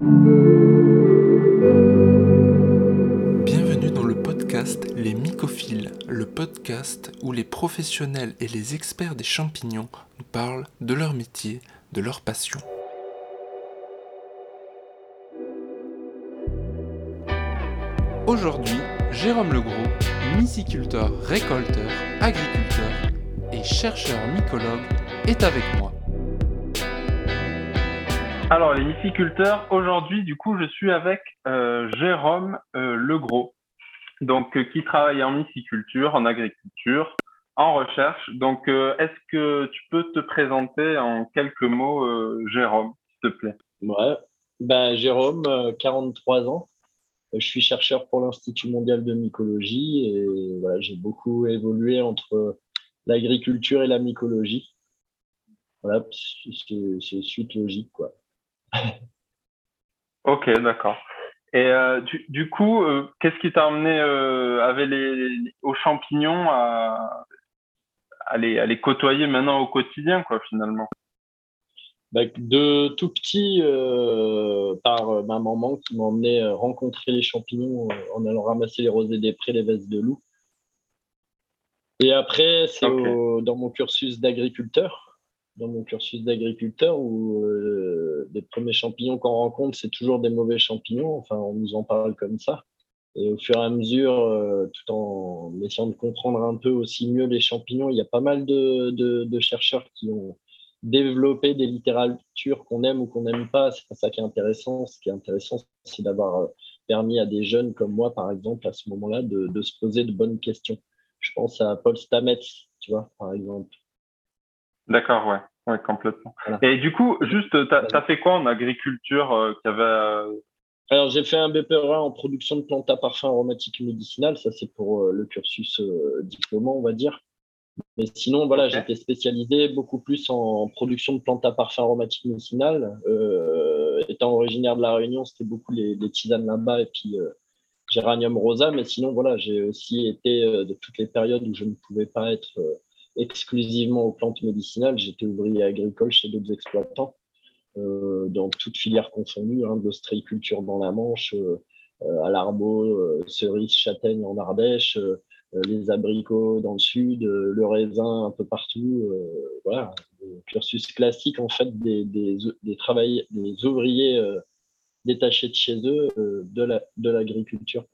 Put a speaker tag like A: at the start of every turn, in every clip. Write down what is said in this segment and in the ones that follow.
A: Bienvenue dans le podcast Les Mycophiles, le podcast où les professionnels et les experts des champignons nous parlent de leur métier, de leur passion. Aujourd'hui, Jérôme Legros, myciculteur, récolteur, agriculteur et chercheur mycologue, est avec moi.
B: Alors, les myciculteurs, aujourd'hui, du coup, je suis avec euh, Jérôme euh, Legros, donc, euh, qui travaille en myciculture, en agriculture, en recherche. Donc, est-ce que tu peux te présenter en quelques mots, Jérôme, s'il te plaît?
C: Ouais, ben, Jérôme, euh, 43 ans. Je suis chercheur pour l'Institut mondial de mycologie et voilà, j'ai beaucoup évolué entre l'agriculture et la mycologie. Voilà, c'est suite logique, quoi.
B: Ok, d'accord. Et euh, du, du coup, euh, qu'est-ce qui t'a amené euh, avec les, aux champignons à, à, les, à les côtoyer maintenant au quotidien, quoi, finalement?
C: Bah, de tout petit, euh, par ma maman qui m'emmenait rencontrer les champignons en allant ramasser les rosées des prés, les vestes de loup. Et après, c'est dans mon cursus d'agriculteur, dans mon cursus d'agriculteur où euh, les premiers champignons qu'on rencontre, c'est toujours des mauvais champignons. Enfin, on nous en parle comme ça. Et au fur et à mesure, euh, tout en essayant de comprendre un peu aussi mieux les champignons, il y a pas mal de, chercheurs qui ont développer des littératures qu'on aime ou qu'on n'aime pas. C'est pas ça qui est intéressant. Ce qui est intéressant, c'est d'avoir euh, permis à des jeunes comme moi, par exemple, à ce moment-là, de, de se poser de bonnes questions. Je pense à Paul Stamets, tu vois, par exemple.
B: D'accord, ouais, ouais, complètement.
C: Voilà.
B: Et du coup, juste, t'as as fait quoi en agriculture euh, qui avait euh,
C: Alors, j'ai fait un BPRA en production de plantes à parfum aromatiques et médicinales. Ça, c'est pour euh, le cursus diplômant, on va dire. Mais sinon, voilà, j'étais spécialisé beaucoup plus en production de plantes à parfum aromatiques médicinales. Euh, étant originaire de La Réunion, c'était beaucoup les, les tisanes là-bas et puis géranium rosa. Mais sinon, voilà, j'ai aussi été de toutes les périodes où je ne pouvais pas être exclusivement aux plantes médicinales. J'étais ouvrier agricole chez d'autres exploitants, euh, dans toutes filières confondues, hein, de l'ostréiculture dans la Manche, euh, euh, à l'arbo, cerises, châtaignes en Ardèche, les abricots dans le sud, le raisin un peu partout. voilà, cursus classique en fait des, des, des, ouvriers détachés de chez eux de la- de l'agriculture.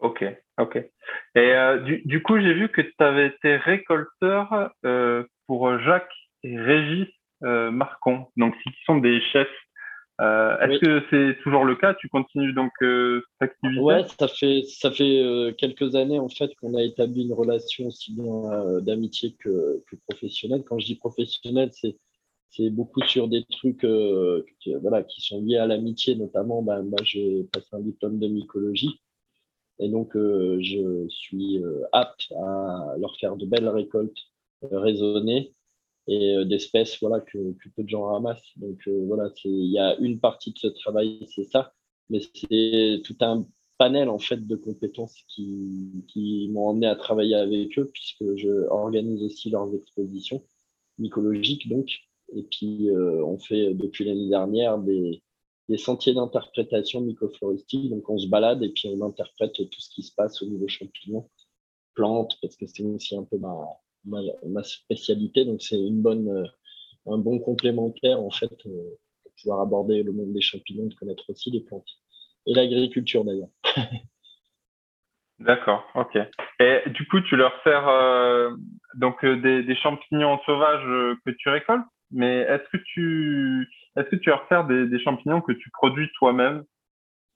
B: Ok, ok. Et euh, du, du coup, j'ai vu que tu avais été récolteur euh, pour Jacques et Régis euh, Marcon, donc qui sont des chefs. Est-ce
C: Oui.
B: que c'est toujours le cas? Tu continues donc cette activité?
C: Ouais, ça fait, ça fait quelques années en fait qu'on a établi une relation aussi bien d'amitié que, que professionnelle. Quand je dis professionnelle, c'est c'est beaucoup sur des trucs qui, voilà, qui sont liés à l'amitié, notamment. Ben, moi, j'ai passé un diplôme de mycologie et donc euh, je suis euh, apte à leur faire de belles récoltes euh, raisonnées et d'espèces voilà, que, peu de gens ramassent. Donc voilà, il y a une partie de ce travail, c'est ça, mais c'est tout un panel en fait de compétences qui, m'ont emmené à travailler avec eux puisque je organise aussi leurs expositions mycologiques donc et puis on fait depuis l'année dernière des, des sentiers d'interprétation mycofloristique donc on se balade et puis on interprète tout ce qui se passe au niveau champignons plantes parce que c'est aussi un peu ma, spécialité. Donc c'est une bonne euh, un bon complémentaire en fait euh, pour pouvoir aborder le monde des champignons de connaître aussi les plantes. Et l'agriculture d'ailleurs.
B: D'accord, ok. Et du coup, tu leur sers euh, donc des, champignons sauvages que tu récoltes, mais est-ce que tu est-ce que tu leur sers des, champignons que tu produis toi-même?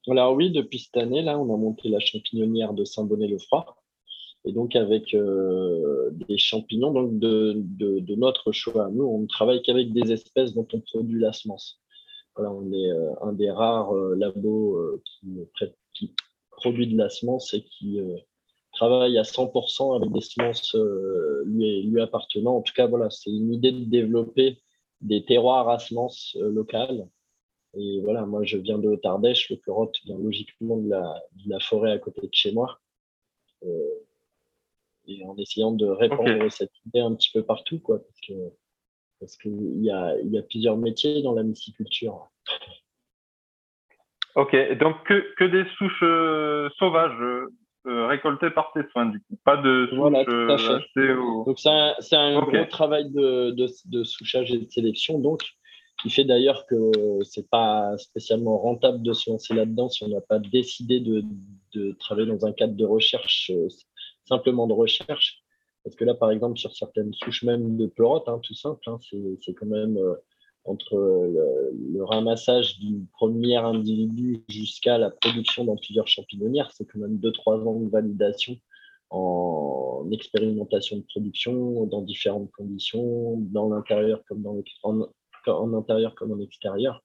C: Alors oui, depuis cette année, là, on a monté la champignonnière de Saint-Bonnet-le-Froid. Et donc avec euh, des champignons donc de, de, notre choix. Nous, on ne travaille qu'avec des espèces dont on produit la semence. Voilà, on est euh, un des rares euh, labos qui, produit de la semence et qui travaille à 100% avec des semences lui, lui appartenant. En tout cas, voilà, c'est une idée de développer des terroirs à semences euh, locales et voilà, moi, je viens de Haute-Ardèche, le Curotte vient logiquement de la, de la forêt à côté de chez moi. Euh, et en essayant de répandre cette idée un petit peu partout, quoi, parce que parce qu'il y a, il y a plusieurs métiers dans la myciculture.
B: Ok, donc que, que des souches sauvages récoltées par tes soins, du coup. Pas de
C: voilà, Donc c'est un, un gros travail de, de, de, souchage et de sélection, donc qui fait d'ailleurs que c'est pas spécialement rentable de se lancer là-dedans si on n'a pas décidé de, de, travailler dans un cadre de recherche, euh, simplement de recherche. Parce que là, par exemple, sur certaines souches même de pleurote, hein, tout simple, hein, c'est quand même euh, entre le, ramassage du premier individu jusqu'à la production dans plusieurs champignonnières, c'est quand même 2-3 ans de validation en expérimentation de production dans différentes conditions, dans l'intérieur comme dans en intérieur comme en extérieur.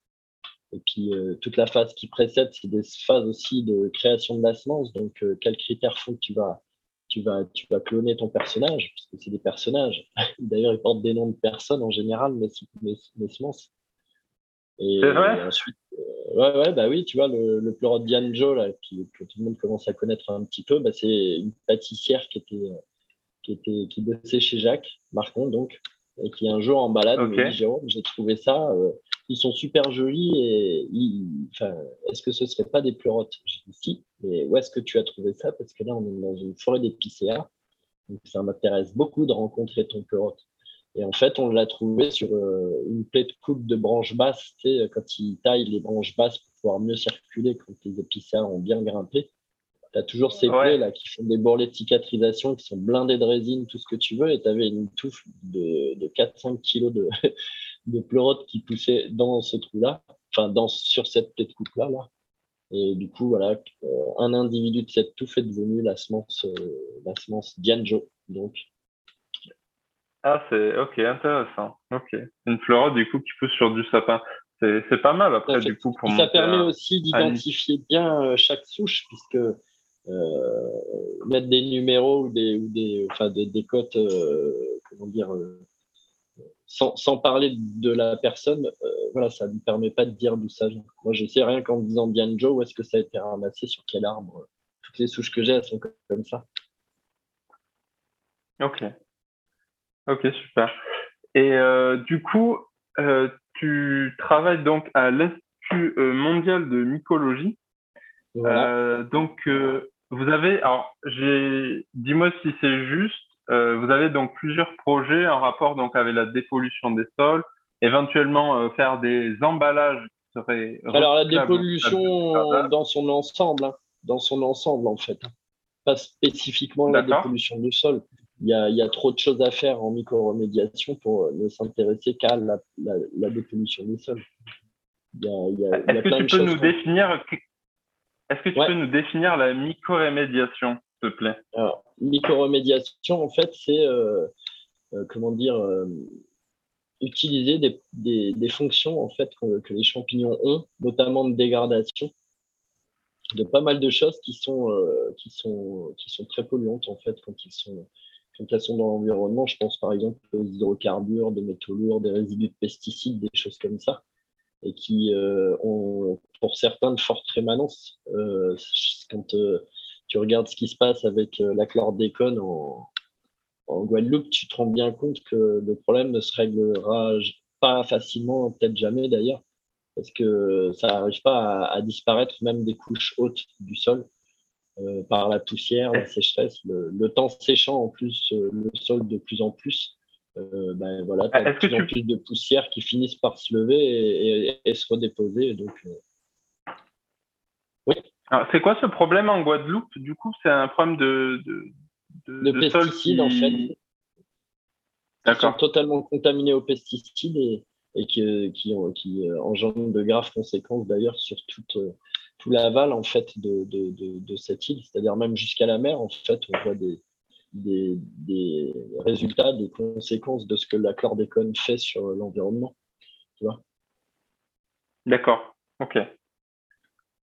C: Et puis, euh, toute la phase qui précède, c'est des phases aussi de création de la semence. Donc, euh, quels critères font que tu vas, tu, vas, tu vas cloner ton personnage Parce que c'est des personnages. D'ailleurs, ils portent des noms de personnes en général, mais mes, semences.
B: Et, vrai?
C: ensuite, euh, ouais, ouais, bah oui, tu vois, le, le pleurot de Dianjo, là, qui, que tout le monde commence à connaître un petit peu, bah, c'est une pâtissière qui était, qui était, qui bossait chez Jacques Marcon, donc, et qui un jour en balade me dit Jérôme, j'ai trouvé ça, euh, ils sont super jolis et est-ce que ce serait pas des pleurotes? J'ai dit si, mais où est-ce que tu as trouvé ça? Parce que là, on est dans une forêt d'épicéas, donc ça m'intéresse beaucoup de rencontrer ton pleurote. Et en fait, on l'a trouvé sur euh, une plaie de coupe de branches basses, tu sais, quand ils taillent les branches basses pour pouvoir mieux circuler quand les épicéas ont bien grimpé tu as toujours ces plaies là, qui font des bourrelets de cicatrisation, qui sont blindés de résine, tout ce que tu veux, et tu avais une touffe de, de 4-5 kilos de, de pleurote qui poussait dans ce trou-là, enfin dans, sur cette plaie de coupe-là. Là. Et du coup, voilà, euh, un individu de cette touffe est devenu la semence, euh, la semence Dianjo. Donc.
B: Ah, c'est ok, intéressant. Ok. Une pleurote, du coup, qui pousse sur du sapin. C'est pas mal après, du coup, pour
C: Ça permet aussi d'identifier bien euh, chaque souche, puisque euh, mettre des numéros ou des, ou des, enfin des, des cotes, euh, comment dire, euh, sans, sans, parler de la personne, voilà, ça ne me permet pas de dire d'où ça vient. Moi, je sais rien qu'en disant Bianjo, où est-ce que ça a été ramassé, sur quel arbre. Toutes les souches que j'ai, elles sont comme ça.
B: Ok. Ok, super. Et du coup, tu travailles donc à l'Institut mondial de mycologie. Voilà. donc, vous avez, alors, j'ai, dis-moi si c'est juste, euh, vous avez donc plusieurs projets en rapport donc avec la dépollution des sols, éventuellement euh, faire des emballages qui seraient.
C: Alors la dépollution dans son ensemble, hein, dans son ensemble en fait, pas spécifiquement la dépollution du sol. Il y, a, il y a trop de choses à faire en micro-remédiation pour ne s'intéresser qu'à la, la, dépollution des sols.
B: Est-ce que tu peux nous définir est-ce que tu peux nous définir la mycorémédiation, te
C: Alors, mycorémédiation, en fait, c'est, euh, euh, comment dire, euh, utiliser des, des, fonctions en fait, que, les champignons ont, notamment de dégradation, de pas mal de choses qui sont, qui sont, qui sont très polluantes, en fait, quand, ils sont, quand elles sont dans l'environnement. Je pense par exemple aux hydrocarbures, des métaux lourds, des résidus de pesticides, des choses comme ça et qui ont pour certains de forte rémanence. Euh, quand tu regardes ce qui se passe avec la chlordécone en, en Guadeloupe, tu te rends bien compte que le problème ne se réglera pas facilement, peut-être jamais d'ailleurs, parce que ça n'arrive pas à, disparaître même des couches hautes du sol par la poussière, la sécheresse, le, le, temps séchant en plus le sol de plus en plus. Euh, ben voilà, tu as de plus plus de poussière qui finissent par se lever et, se redéposer. Donc, euh,
B: oui. C'est quoi ce problème en Guadeloupe Du coup, c'est un problème de,
C: de, de, pesticides, en fait. Ils sont totalement contaminés aux pesticides et, et qui, qui, qui euh, engendrent de graves conséquences d'ailleurs sur toute, tout l'aval en fait de, de, de, cette île, c'est-à-dire même jusqu'à la mer. En fait, on voit des, des, résultats, des conséquences de ce que la chlordécone fait sur l'environnement. Tu vois?
B: D'accord. Ok.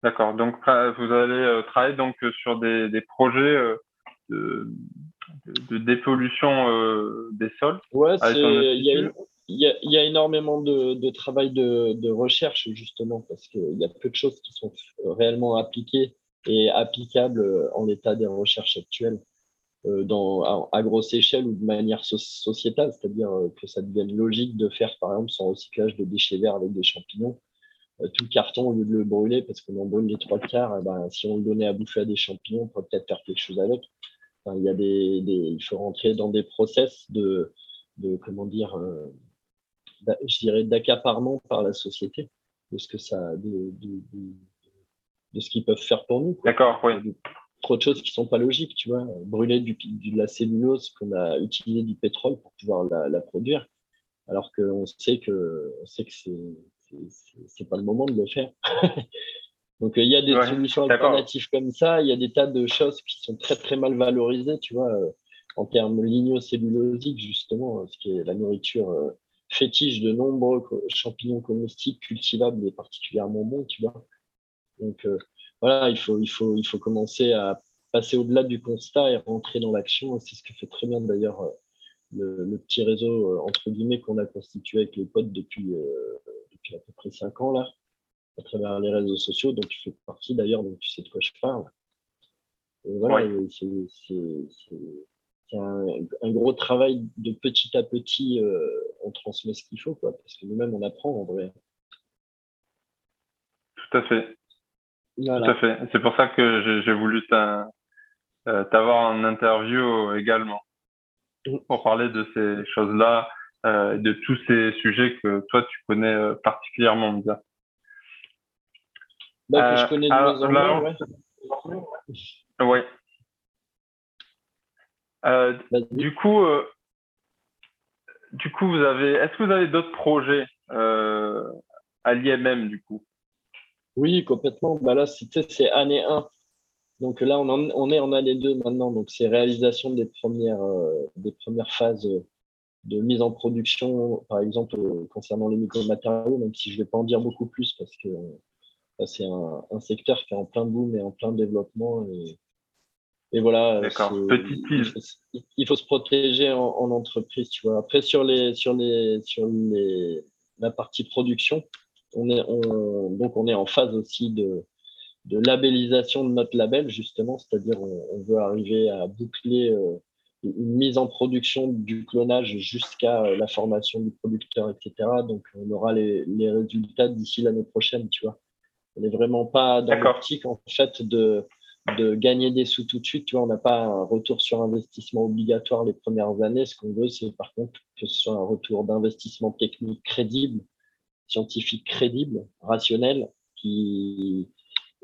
B: D'accord. Donc, vous allez euh, travailler donc sur des, projets euh, de, dépollution euh, des sols.
C: Ouais, il y, a énormément de, travail de, recherche justement parce qu'il y a peu de choses qui sont réellement appliquées et applicables en l'état des recherches actuelles. Euh, dans, à, grosse échelle ou de manière sociétale, c'est-à-dire euh, que ça devienne logique de faire, par exemple, son recyclage de déchets verts avec des champignons. Euh, tout carton au lieu de le brûler parce qu'on en brûle les trois quarts. Eh ben, si on le donnait à bouffer à des champignons, on pourrait peut-être faire quelque chose avec. il, y a des, il faut rentrer dans des process de, de comment dire, euh, je dirais d'accaparement par la société de ce que ça, de, de, de ce qu'ils peuvent faire pour nous.
B: D'accord, oui.
C: Trop de choses qui sont pas logiques, tu vois. Brûler du, de la cellulose qu'on a utilisé du pétrole pour pouvoir la, la produire, alors qu'on sait que, on sait que c'est c'est pas le moment de le faire. Donc, euh, il y a des solutions alternatives comme ça. Il y a des tas de choses qui sont très, très mal valorisées, tu vois, euh, en termes lignocellulosiques, justement, euh, ce qui est la nourriture fétiche de nombreux champignons comestibles, cultivables et particulièrement bons, tu vois. Donc, voilà, il faut, il, faut, il faut commencer à passer au-delà du constat et rentrer dans l'action. C'est ce que fait très bien d'ailleurs le, petit réseau, entre guillemets, qu'on a constitué avec les potes depuis, à peu près 5 ans là, à travers les réseaux sociaux, donc tu fais partie d'ailleurs, donc tu sais de quoi je parle. Et voilà, c'est un, gros travail de petit à petit, euh, on transmet ce qu'il faut, quoi, parce que nous-mêmes on apprend en vrai.
B: Tout à fait. Tout à fait. C'est pour ça que j'ai voulu euh, t'avoir en interview également mm. pour parler de ces choses-là, euh, de tous ces sujets que toi tu connais euh, particulièrement bien.
C: Bah, que je connais de euh,
B: ouais. du coup, du coup, vous avez, est-ce que vous avez d'autres projets à l'IMM du coup?
C: Oui, complètement. Bah là, c'est année 1. Donc là, on, on, est en année 2 maintenant. Donc c'est réalisation des premières, des premières phases de mise en production, par exemple, euh, concernant les micro-matériaux, même si je ne vais pas en dire beaucoup plus parce que euh, c'est un, secteur qui est en plein boom et en plein développement. Et, et voilà.
B: Petit
C: il, faut, se protéger en, entreprise, tu vois. Après, sur les, sur les, sur les, la partie production, on est, on, donc on est en phase aussi de, de labellisation de notre label, justement, c'est-à-dire on, veut arriver à boucler euh, une mise en production du clonage jusqu'à euh, la formation du producteur, etc. Donc, on aura les, les résultats d'ici l'année prochaine, tu vois. On n'est vraiment pas dans l'optique, en fait, de, de gagner des sous tout de suite. Tu vois, on n'a pas un retour sur investissement obligatoire les premières années. Ce qu'on veut, c'est par contre que ce soit un retour d'investissement technique crédible, scientifique crédible, rationnel, qui,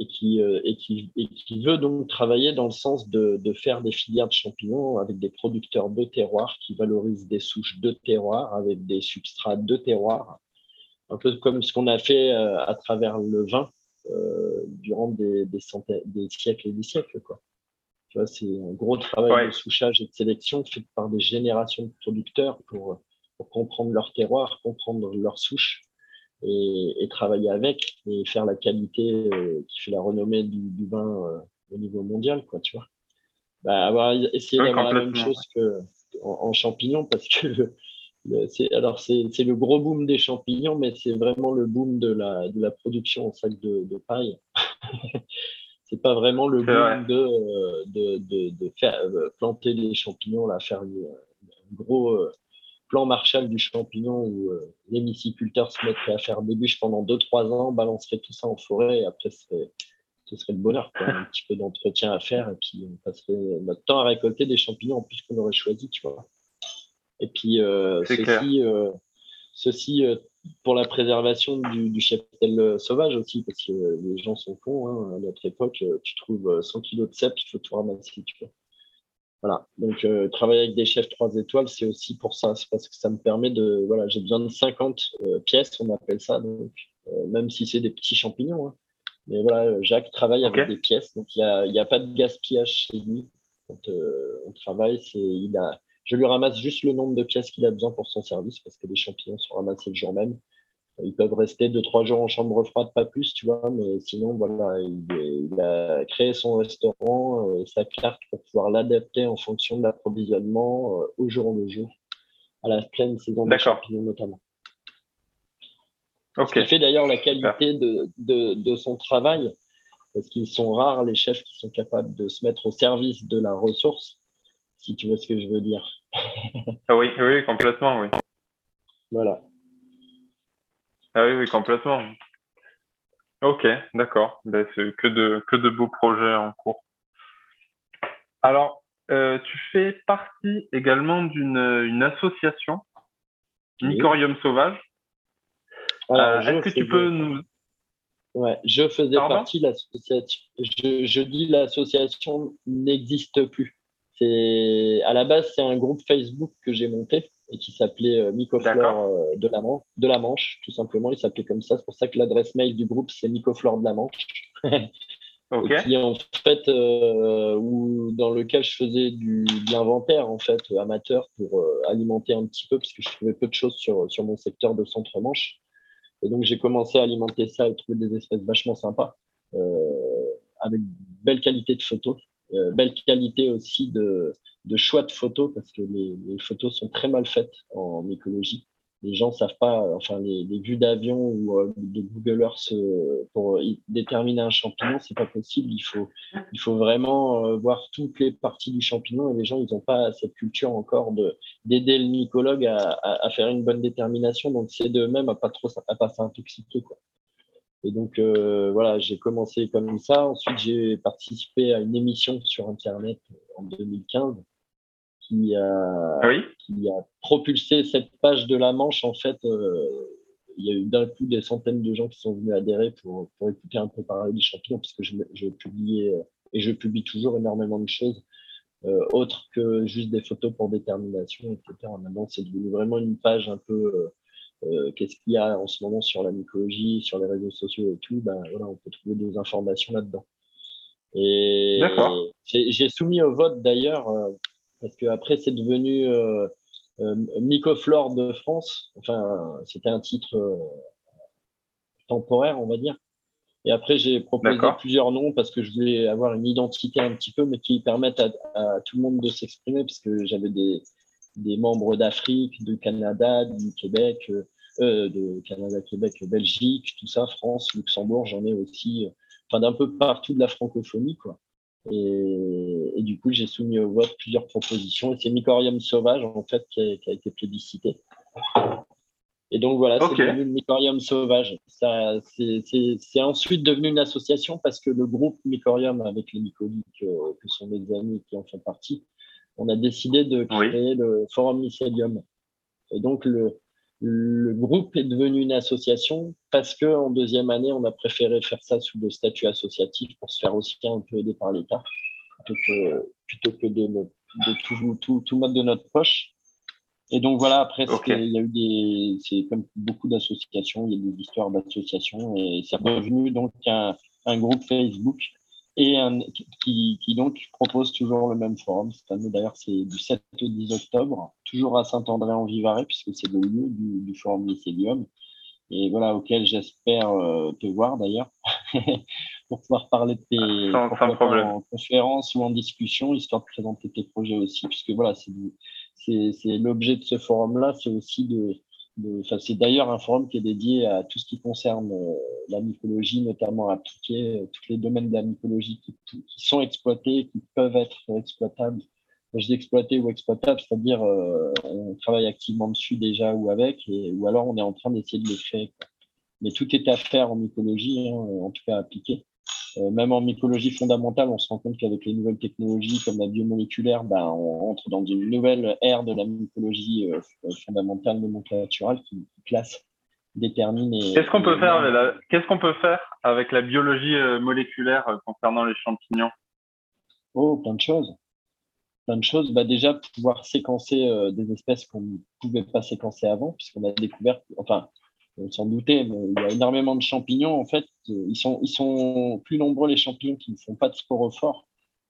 C: et qui, euh, et, qui, et qui veut donc travailler dans le sens de, de, faire des filières de champignons avec des producteurs de terroir qui valorisent des souches de terroir avec des substrats de terroir, un peu comme ce qu'on a fait euh, à travers le vin euh, durant des, des, centaines, des siècles et des siècles. Quoi. Tu vois, c'est un gros travail de souchage et de sélection fait par des générations de producteurs pour, pour comprendre leur terroir, comprendre leurs souches et, travailler avec et faire la qualité euh, qui fait la renommée du, vin euh, au niveau mondial, quoi, tu vois. Bah, avoir essayé d'avoir la même chose que en, champignons parce que c'est alors c'est le gros boom des champignons, mais c'est vraiment le boom de la, de la production en sac de, de paille. c'est pas vraiment le boom de, euh, de, de, de, faire planter des champignons, là, faire un gros plan Marshall du champignon où euh, les myciculteurs se mettraient à faire des bûches pendant 2-3 ans, balanceraient tout ça en forêt et après ce serait, le bonheur. Un petit peu d'entretien à faire et puis on passerait notre temps à récolter des champignons en plus qu'on aurait choisi, tu vois. Et puis euh, ceci, euh, ceci pour la préservation du, du, cheptel sauvage aussi, parce que les gens sont cons. Hein. À notre époque, tu trouves 100 kilos de cèpe, il faut tout ramasser, tu vois. Voilà. Donc, euh, travailler avec des chefs 3 étoiles, c'est aussi pour ça. C'est parce que ça me permet de. Voilà, j'ai besoin de 50 euh, pièces, on appelle ça. Donc, euh, même si c'est des petits champignons. Hein. Mais voilà, Jacques travaille avec des pièces. Donc, il n'y a, y a pas de gaspillage chez lui. Quand on travaille, c'est, il a, je lui ramasse juste le nombre de pièces qu'il a besoin pour son service parce que les champignons sont ramassés le jour même. Ils peuvent rester deux, trois jours en chambre froide, pas plus, tu vois, mais sinon, voilà, il, a créé son restaurant, euh, sa carte pour pouvoir l'adapter en fonction de l'approvisionnement euh, au jour le jour, à la pleine saison de champignons notamment. Ce qui fait d'ailleurs la qualité de, de, de, son travail, parce qu'ils sont rares les chefs qui sont capables de se mettre au service de la ressource, si tu vois ce que je veux dire.
B: ah oui, oui, complètement, oui.
C: Voilà.
B: Ah oui, oui, complètement. Ok, d'accord. Ben, c'est que de, que de beaux projets en cours. Alors, euh, tu fais partie également d'une une association, Mycorium Sauvage. Euh, est-ce que tu peux nous.
C: Ouais, je faisais partie de l'association. Je, je dis l'association n'existe plus. C'est à la base c'est un groupe Facebook que j'ai monté et qui s'appelait euh, Mycoflore euh, de, la Manche, de la Manche, tout simplement. Il s'appelait comme ça. C'est pour ça que l'adresse mail du groupe c'est Mycoflore de la Manche. Et en fait, euh, où, dans lequel je faisais du, de l'inventaire en fait amateur pour euh, alimenter un petit peu parce que je trouvais peu de choses sur, sur mon secteur de centre-manche. Et donc j'ai commencé à alimenter ça et trouver des espèces vachement sympas euh, avec belle qualité de photos, euh, belle qualité aussi de, de choix de photos parce que les, photos sont très mal faites en écologie les gens savent pas, enfin les, vues d'avion ou euh, de Google Earth euh, pour déterminer un champignon, c'est pas possible. Il faut, il faut vraiment euh, voir toutes les parties du champignon et les gens ils n'ont pas cette culture encore de d'aider le mycologue à, à, faire une bonne détermination. Donc c'est d'eux-mêmes à pas trop à pas s'intoxiquer quoi. Et donc voilà, j'ai commencé comme ça. Ensuite j'ai participé à une émission sur internet en 2015 qui a,
B: ah
C: qui a propulsé cette page de la Manche. En fait, euh, il y a eu d'un coup des centaines de gens qui sont venus adhérer pour, pour écouter un peu parler des champignons, parce que je, je publiais euh, et je publie toujours énormément de choses euh, autres que juste des photos pour détermination, etc. Maintenant, c'est devenu vraiment une page un peu euh, qu'est-ce qu'il y a en ce moment sur la mycologie, sur les réseaux sociaux et tout. Ben voilà, on peut trouver des informations là-dedans. Et j'ai soumis au vote d'ailleurs parce que après c'est devenu euh, euh, Mycoflore de France. Enfin, c'était un titre euh, temporaire, on va dire. Et après, j'ai proposé plusieurs noms parce que je voulais avoir une identité un petit peu, mais qui permettent à, tout le monde de s'exprimer, parce que j'avais des, des membres d'Afrique, du Canada, du Québec, euh, de Canada, Québec, Belgique, tout ça, France, Luxembourg, j'en ai aussi, enfin d'un peu partout de la francophonie, quoi. Et, et, du coup, j'ai soumis au vote plusieurs propositions. Et c'est Mycorium sauvage, en fait, qui a, qui a été plébiscité. Et donc voilà, c'est devenu le Mycorium sauvage. C'est ensuite devenu une association parce que le groupe Mycorium, avec les mycoliques, euh, que sont mes amis qui en font partie, on a décidé de créer le Forum Mycelium. Et donc, le, le groupe est devenu une association parce que en deuxième année, on a préféré faire ça sous le statut associatif pour se faire aussi un peu aider par l'État plutôt que, plutôt que de, de tout, tout, tout, mettre de notre poche. Et donc voilà, après, il y a eu des, c'est comme beaucoup d'associations, il y a des histoires d'associations et c'est devenu donc un, un groupe Facebook et un, qui, qui, donc propose toujours le même forum. Cette année, d'ailleurs, c'est du 7 au 10 octobre, toujours à Saint-André-en-Vivarais, puisque c'est le lieu du, du forum Mycélium, et voilà, auquel j'espère euh, te voir d'ailleurs, pour pouvoir parler de tes
B: sans,
C: en conférence ou en discussion, histoire de présenter tes projets aussi, puisque voilà, c'est l'objet de ce forum-là, c'est aussi de c'est d'ailleurs un forum qui est dédié à tout ce qui concerne euh, la mycologie, notamment à tous les, tous les domaines de la mycologie qui, sont exploités, qui peuvent être exploitables. je dis exploités ou exploitables, c'est-à-dire euh, on travaille activement dessus déjà ou avec, ou alors on est en train d'essayer de les créer. Mais tout est à faire en mycologie, hein, en tout cas appliqué. Euh, même en mycologie fondamentale, on se rend compte qu'avec les nouvelles technologies comme la biomoléculaire, ben, on rentre dans une nouvelle ère de la mycologie euh, fondamentale nomenclaturale qui, classe, détermine.
B: Qu'est-ce qu'on peut faire Qu'est-ce qu'on peut faire avec la biologie euh, moléculaire concernant les champignons?
C: Oh, plein de choses. Plein de choses. Bah, déjà, pouvoir séquencer des espèces qu'on ne pouvait pas séquencer avant, puisqu'on a découvert, enfin, on s'en doutait, mais il y a énormément de champignons. En fait, ils sont, ils sont plus nombreux les champignons qui ne font pas de sporophores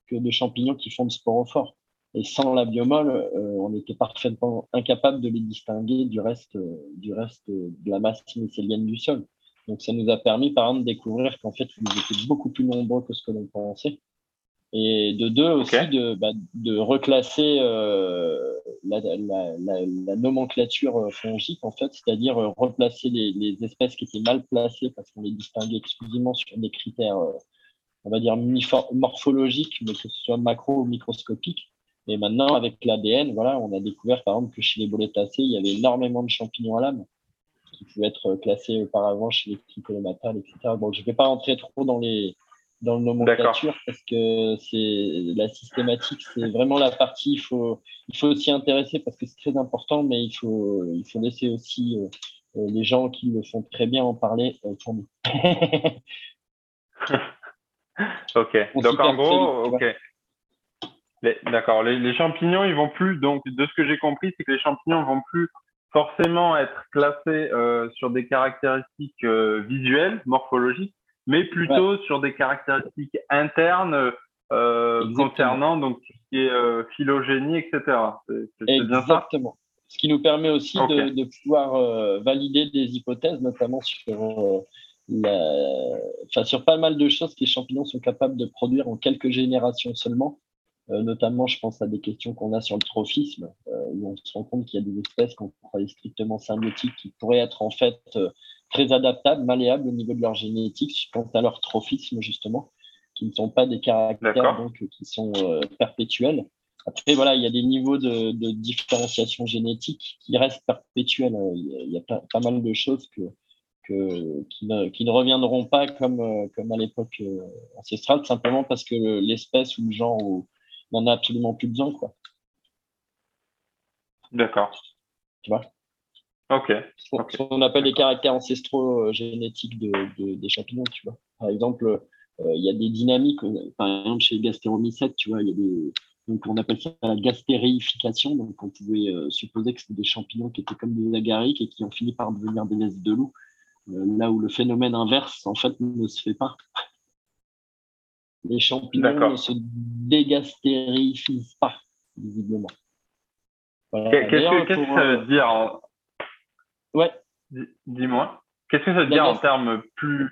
C: que de champignons qui font de sporophores. Et sans la biomole, euh, on était parfaitement incapable de les distinguer du reste, du reste de la masse mycélienne du sol. Donc, ça nous a permis, par exemple, de découvrir qu'en fait, ils étaient beaucoup plus nombreux que ce que l'on pensait. Et de deux aussi, de, bah, de reclasser euh, la, la, la, la, nomenclature euh, fongique, en fait, c'est-à-dire euh, replacer les, espèces qui étaient mal placées parce qu'on les distinguait exclusivement sur des critères, euh, on va dire, morphologiques, mais que ce soit macro ou microscopique. Et maintenant, avec l'ADN, voilà, on a découvert, par exemple, que chez les boletacées, il y avait énormément de champignons à l'âme qui pouvaient être classés auparavant chez les tricholématales, etc. Bon, je ne vais pas rentrer trop dans les dans le nomenclature parce que c'est la systématique, c'est vraiment la partie. Il faut il faut s'y intéresser parce que c'est très important, mais il faut il faut laisser aussi les gens qui le font très bien en parler pour nous.
B: ok. donc en gros, ok. D'accord. Les, champignons, ils vont plus. Donc, de ce que j'ai compris, c'est que les champignons vont plus forcément être classés euh, sur des caractéristiques euh, visuelles, morphologiques, mais plutôt sur des caractéristiques internes euh, concernant donc tout ce qui est phylogénie, etc.
C: C'est bien ça? Exactement. Ce qui nous permet aussi de, de, pouvoir valider des hypothèses, notamment sur la... enfin, sur pas mal de choses que les champignons sont capables de produire en quelques générations seulement. Euh, notamment, je pense à des questions qu'on a sur le trophisme, euh, où on se rend compte qu'il y a des espèces qu'on croyait strictement symbiotiques qui pourraient être en fait euh, très adaptables, malléables au niveau de leur génétique. Je pense à leur trophisme, justement, qui ne sont pas des caractères donc, qui sont perpétuels. Après, voilà, il y a des niveaux de, différenciation génétique qui restent perpétuels. Il y a, pas, mal de choses que, que, qui, ne, qui, ne, reviendront pas comme, comme à l'époque ancestrale, simplement parce que l'espèce ou le genre n'en a absolument plus besoin.
B: D'accord.
C: Tu vois?
B: Ok.
C: Ce qu'on appelle les caractères ancestraux euh, génétiques de, des champignons, tu vois. Par exemple, euh, il y a des dynamiques, euh, par exemple chez Gasteromycètes, tu vois, il y a des, donc on appelle ça la gastérification. Donc on pouvait supposer que c'était des champignons qui étaient comme des agariques et qui ont fini par devenir des laisses de loup. là où le phénomène inverse, en fait, ne se fait pas les champignons ne se dégastérifient pas, visiblement.
B: Qu'est-ce que, ça veut dire en...
C: Ouais.
B: Dis-moi. Qu'est-ce que ça veut dire en termes plus,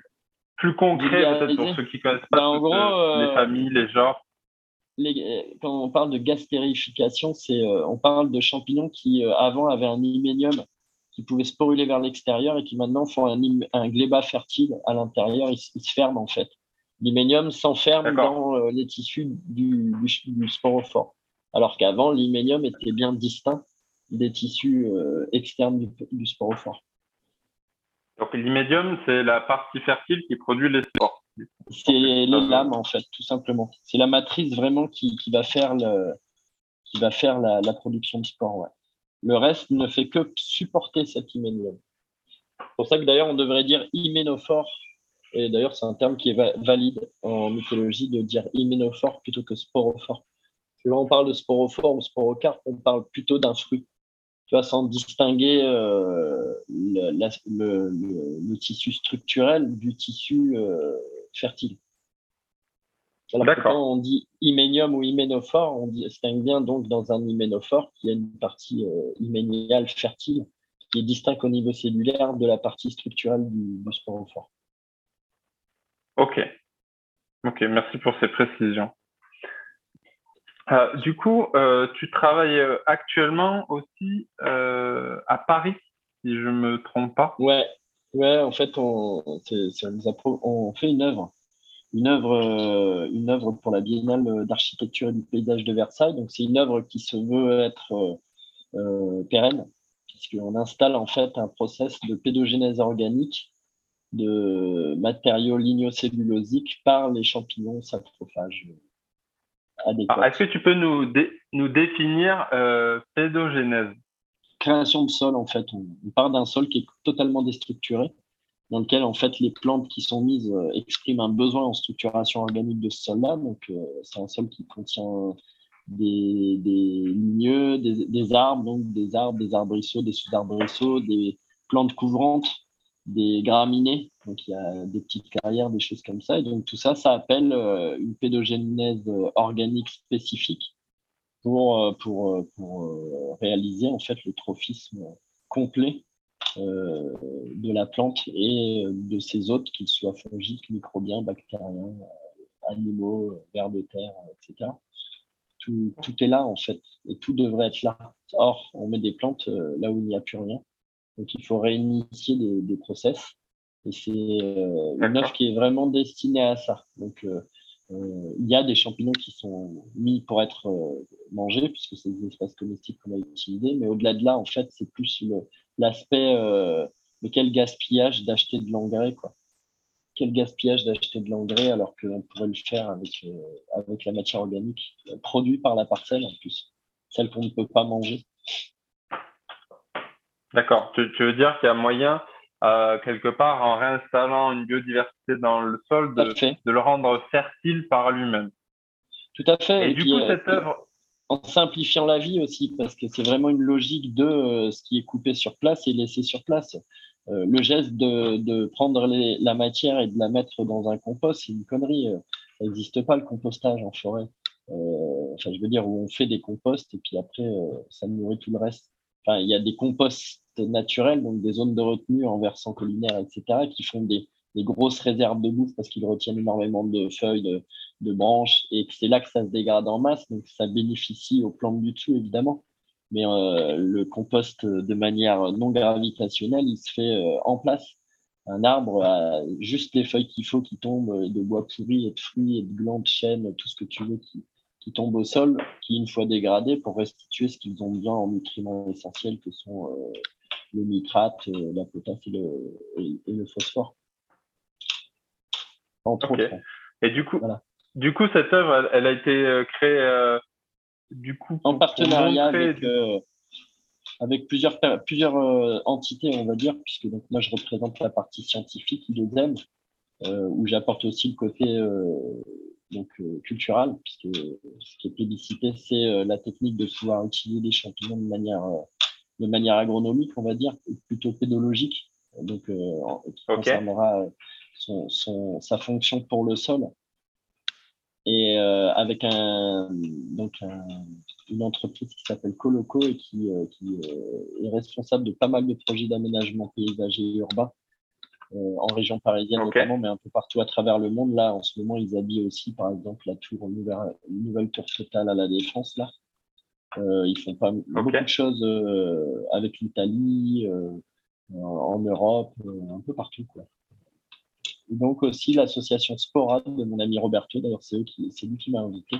B: plus concrets, peut-être pour ceux qui connaissent pas en gros, euh, les familles, les genres?
C: Quand on parle de gastérification, c'est euh, on parle de champignons qui euh, avant avaient un hyménium qui pouvait sporuler vers l'extérieur et qui maintenant font un, un gléba fertile à l'intérieur. Ils, ils se ferment en fait l'hyménium s'enferme dans euh, les tissus du, du, sporophore. Alors qu'avant, l'hyménium était bien distinct des tissus euh, externes du, du, sporophore.
B: Donc l'hyménium, c'est la partie fertile qui produit les spores.
C: C'est les lames, en fait, tout simplement. C'est la matrice vraiment qui, qui, va faire, le, qui va faire la, la production de spores. Ouais. Le reste ne fait que supporter cet hyménium. C'est pour ça que d'ailleurs, on devrait dire hyménophore et d'ailleurs, c'est un terme qui est valide en mythologie de dire hyménophore plutôt que sporophore. Quand on parle de sporophore ou sporocarpe, on parle plutôt d'un fruit. Tu vois, sans distinguer euh, le, le, tissu structurel du tissu euh, fertile. Alors quand on dit hyménium ou hyménophore, on distingue bien donc dans un hyménophore qui a une partie euh, hyméniale fertile qui est distincte au niveau cellulaire de la partie structurelle du, du sporophore.
B: Ok. Ok, merci pour ces précisions. Euh, du coup, euh, tu travailles euh, actuellement aussi à Paris, si je ne me trompe pas.
C: Ouais, en fait, on, fait une œuvre. Une œuvre, une œuvre pour la Biennale d'architecture et du paysage de Versailles. Donc, c'est une œuvre qui se veut être pérenne, puisqu'on installe en fait un process de pédogénèse organique de matériaux lignocellulosiques par les champignons saprophages
B: Est-ce que tu peux nous, nous définir euh, pédogénèse?
C: Création de sol, en fait. On, part d'un sol qui est totalement déstructuré, dans lequel, en fait, les plantes qui sont mises euh, expriment un besoin en structuration organique de ce sol-là. Donc, euh, c'est un sol qui contient des, des ligneux, des, des, arbres, donc des arbres, des arbrisseaux, des sous-arbrisseaux, des plantes couvrantes, des graminées, donc il y a des petites carrières, des choses comme ça. Et donc tout ça, ça appelle euh, une pédogénèse organique spécifique pour, euh, pour, euh, pour réaliser en fait le trophisme complet de la plante et de ses hôtes, qu'ils soient fongiques, microbiens, bactériens, animaux, vers de terre, etc. Tout, tout, est là en fait, et tout devrait être là. Or, on met des plantes là où il n'y a plus rien. Donc, il faut réinitier des, des process. Et c'est euh, une œuvre qui est vraiment destinée à ça. Donc, euh, euh, il y a des champignons qui sont mis pour être mangés, puisque c'est des espaces comestibles qu'on a utilisés. Mais au-delà de là, en fait, c'est plus l'aspect mais quel gaspillage d'acheter de l'engrais, quoi. Quel gaspillage d'acheter de l'engrais alors qu'on pourrait le faire avec, euh, avec la matière organique euh, produite par la parcelle en plus, celle qu'on ne peut pas manger.
B: D'accord. Tu, veux dire qu'il y a moyen, euh, quelque part, en réinstallant une biodiversité dans le sol, de, de le rendre fertile par lui-même.
C: Tout à fait. Et, du coup, cette œuvre, en simplifiant la vie aussi, parce que c'est vraiment une logique de euh, ce qui est coupé sur place et laissé sur place. Euh, le geste de, prendre la matière et de la mettre dans un compost, c'est une connerie. Euh, ça n'existe pas le compostage en forêt. enfin, je veux dire, où on fait des composts et puis après, ça nourrit tout le reste. Enfin, il y a des composts naturels, donc des zones de retenue en versant collinaire, etc., qui font des, grosses réserves de bouffe parce qu'ils retiennent énormément de feuilles, de, branches, et c'est là que ça se dégrade en masse, donc ça bénéficie aux plantes du dessous, évidemment. Mais euh, le compost de manière non gravitationnelle, il se fait euh, en place. Un arbre a juste les feuilles qu'il faut qui tombent, de bois pourri, et de fruits, et de glands, de chênes, tout ce que tu veux qui, qui tombent au sol, qui, une fois dégradés, pour restituer ce qu'ils ont besoin en nutriments essentiels que sont euh, le nitrate, la potasse et le, et le phosphore.
B: Et du coup, du coup, cette œuvre, elle, a été euh, créée euh, du coup
C: en partenariat avec, euh, avec plusieurs plusieurs entités, on va dire, puisque donc moi je représente la partie scientifique de ZEM, où j'apporte aussi le côté donc culturel, puisque ce qui est plébiscité, c'est la technique de pouvoir utiliser les champignons de manière de manière agronomique, on va dire, plutôt pédologique, donc qui concernera son, sa fonction pour le sol. Et euh, avec un, donc une entreprise qui s'appelle Coloco et qui, euh, qui euh, est responsable de pas mal de projets d'aménagement paysager et urbain en région parisienne notamment, mais un peu partout à travers le monde. Là, en ce moment, ils habillent aussi, par exemple, la tour nouvelle, nouvelle tour totale à la Défense. Là, ils font pas beaucoup de choses avec l'Italie, en Europe, un peu partout, quoi. Donc aussi l'association Spora de mon ami Roberto, d'ailleurs c'est lui qui m'a invité,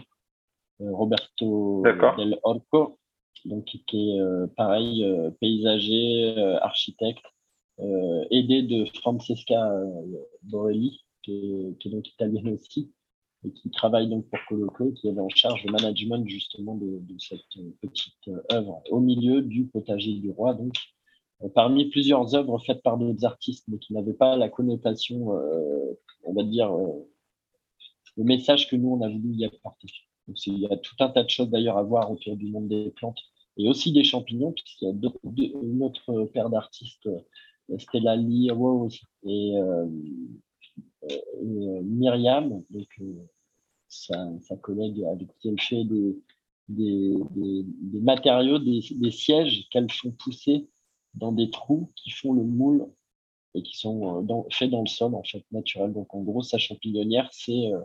C: euh, Roberto del Orco, donc qui est euh, pareil euh, paysager, architecte, aidé de Francesca Borelli, qui est, donc italienne aussi, et qui travaille donc pour Coloco, qui avait en charge le management justement de, cette petite œuvre au milieu du potager du roi, donc parmi plusieurs œuvres faites par d'autres artistes, mais qui n'avaient pas la connotation, euh, on va dire, euh, le message que nous, on a voulu y apporter. Donc, il y a tout un tas de choses d'ailleurs à voir autour du monde des plantes et aussi des champignons, puisqu'il y a deux, une autre paire d'artistes, euh, Stella Lee et, Myriam, donc, sa, sa, collègue avec qui elle fait des, des, des, des matériaux, des, sièges qu'elles font pousser dans des trous qui font le moule et qui sont euh, dans, faits dans le sol, en fait, naturel. Donc, en gros, sa champignonnière, c'est euh,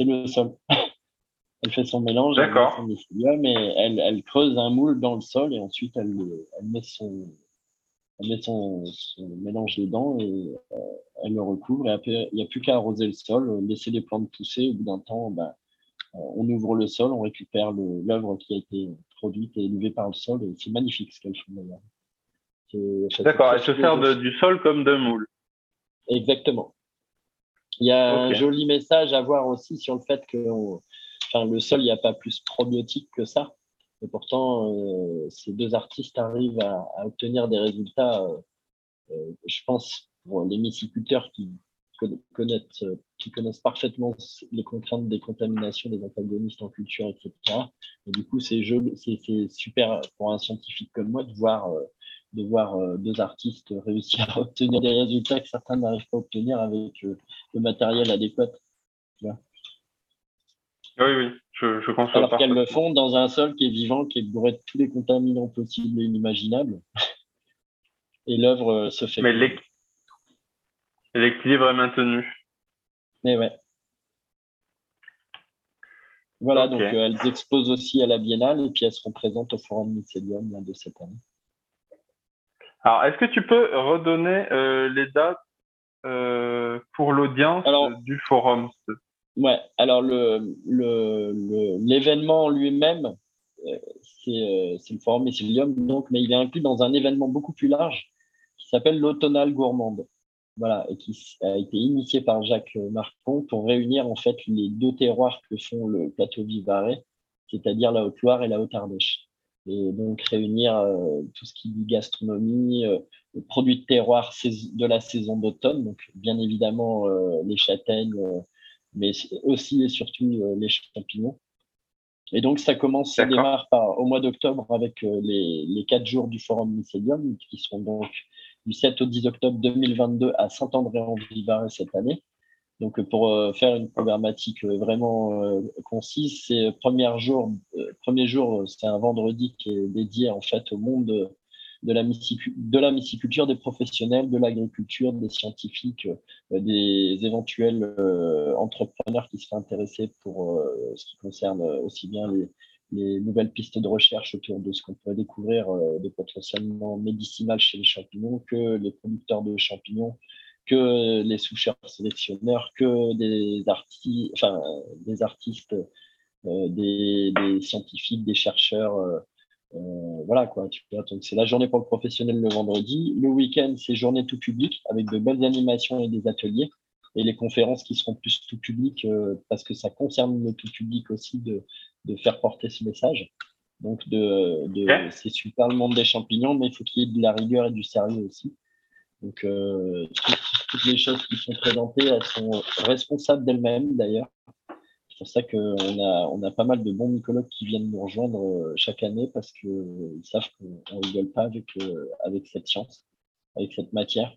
C: le sol. elle fait son mélange, elle son elle, elle, creuse un moule dans le sol et ensuite, elle, elle met son, elle met son, mélange dedans et euh, elle le recouvre. Et après, il n'y a plus qu'à arroser le sol, laisser les plantes pousser. Au bout d'un temps, ben, on ouvre le sol, on récupère l'œuvre qui a été produite et élevée par le sol. Et c'est magnifique ce qu'elle fait d'ailleurs.
B: D'accord, elle se sert du sol comme de moule.
C: Exactement. Il y a un joli message à voir aussi sur le fait que le sol, il n'y a pas plus probiotique que ça. Et pourtant, euh, ces deux artistes arrivent à, obtenir des résultats, euh, euh, je pense, pour les myciculteurs qui connaissent, parfaitement les contraintes des contaminations des antagonistes en culture, etc. Et du coup, c'est super pour un scientifique comme moi de voir de voir deux artistes réussir à obtenir des résultats que certains n'arrivent pas à obtenir avec le matériel adéquat.
B: Oui, oui, je, je conçois.
C: Alors qu'elles le font dans un sol qui est vivant, qui est bourré de tous les contaminants possibles et inimaginables. Et l'œuvre euh, se fait.
B: Mais l'équilibre est maintenu.
C: Mais ouais. Voilà, donc elles exposent aussi à la Biennale et puis elles seront présentes au Forum Mycélium de cette année.
B: Alors, est-ce que tu peux redonner euh, les dates euh, pour l'audience du forum
C: Ouais, alors le, l'événement lui-même, euh, c'est, le forum Mycelium, donc, mais il est inclus dans un événement beaucoup plus large qui s'appelle l'automnale gourmande. Voilà, et qui a été initié par Jacques Marcon pour réunir en fait les deux terroirs que font le plateau Vivarais, c'est-à-dire la Haute-Loire et la Haute-Ardèche. Et donc réunir euh, tout ce qui dit gastronomie, euh, produits de terroir de la saison d'automne, donc bien évidemment euh, les châtaignes, mais aussi et surtout les champignons. Et donc, ça commence, ça démarre par, au mois d'octobre avec les, les, quatre jours du Forum Mycélium, qui seront donc du 7 au 10 octobre 2022 à Saint-André-en-Vivarais cette année. Donc, pour euh, faire une programmatique euh, vraiment euh, concise, c'est premier jour, premier jour, c'est un vendredi qui est dédié en fait au monde de la, de des professionnels, de l'agriculture, des scientifiques, des éventuels entrepreneurs qui seraient intéressés pour ce qui concerne aussi bien les, les nouvelles pistes de recherche autour de ce qu'on peut découvrir euh, de potentiellement médicinal chez les champignons, que les producteurs de champignons, que les soucheurs sélectionneurs, que des, artistes, enfin, des artistes, euh, des, scientifiques, des chercheurs. Euh, voilà quoi, Donc c'est la journée pour le professionnel le vendredi. Le week-end, c'est journée tout public avec de belles animations et des ateliers et les conférences qui seront plus tout public euh, parce que ça concerne le tout public aussi de, de faire porter ce message. Donc, de, de c'est super le monde des champignons, mais il faut qu'il y ait de la rigueur et du sérieux aussi. Donc, euh, toutes, les choses qui sont présentées, elles sont responsables d'elles-mêmes d'ailleurs. C'est pour ça qu'on a, on a pas mal de bons mycologues qui viennent nous rejoindre euh, chaque année parce qu'ils savent qu'on ne rigole pas avec, avec cette science, avec cette matière.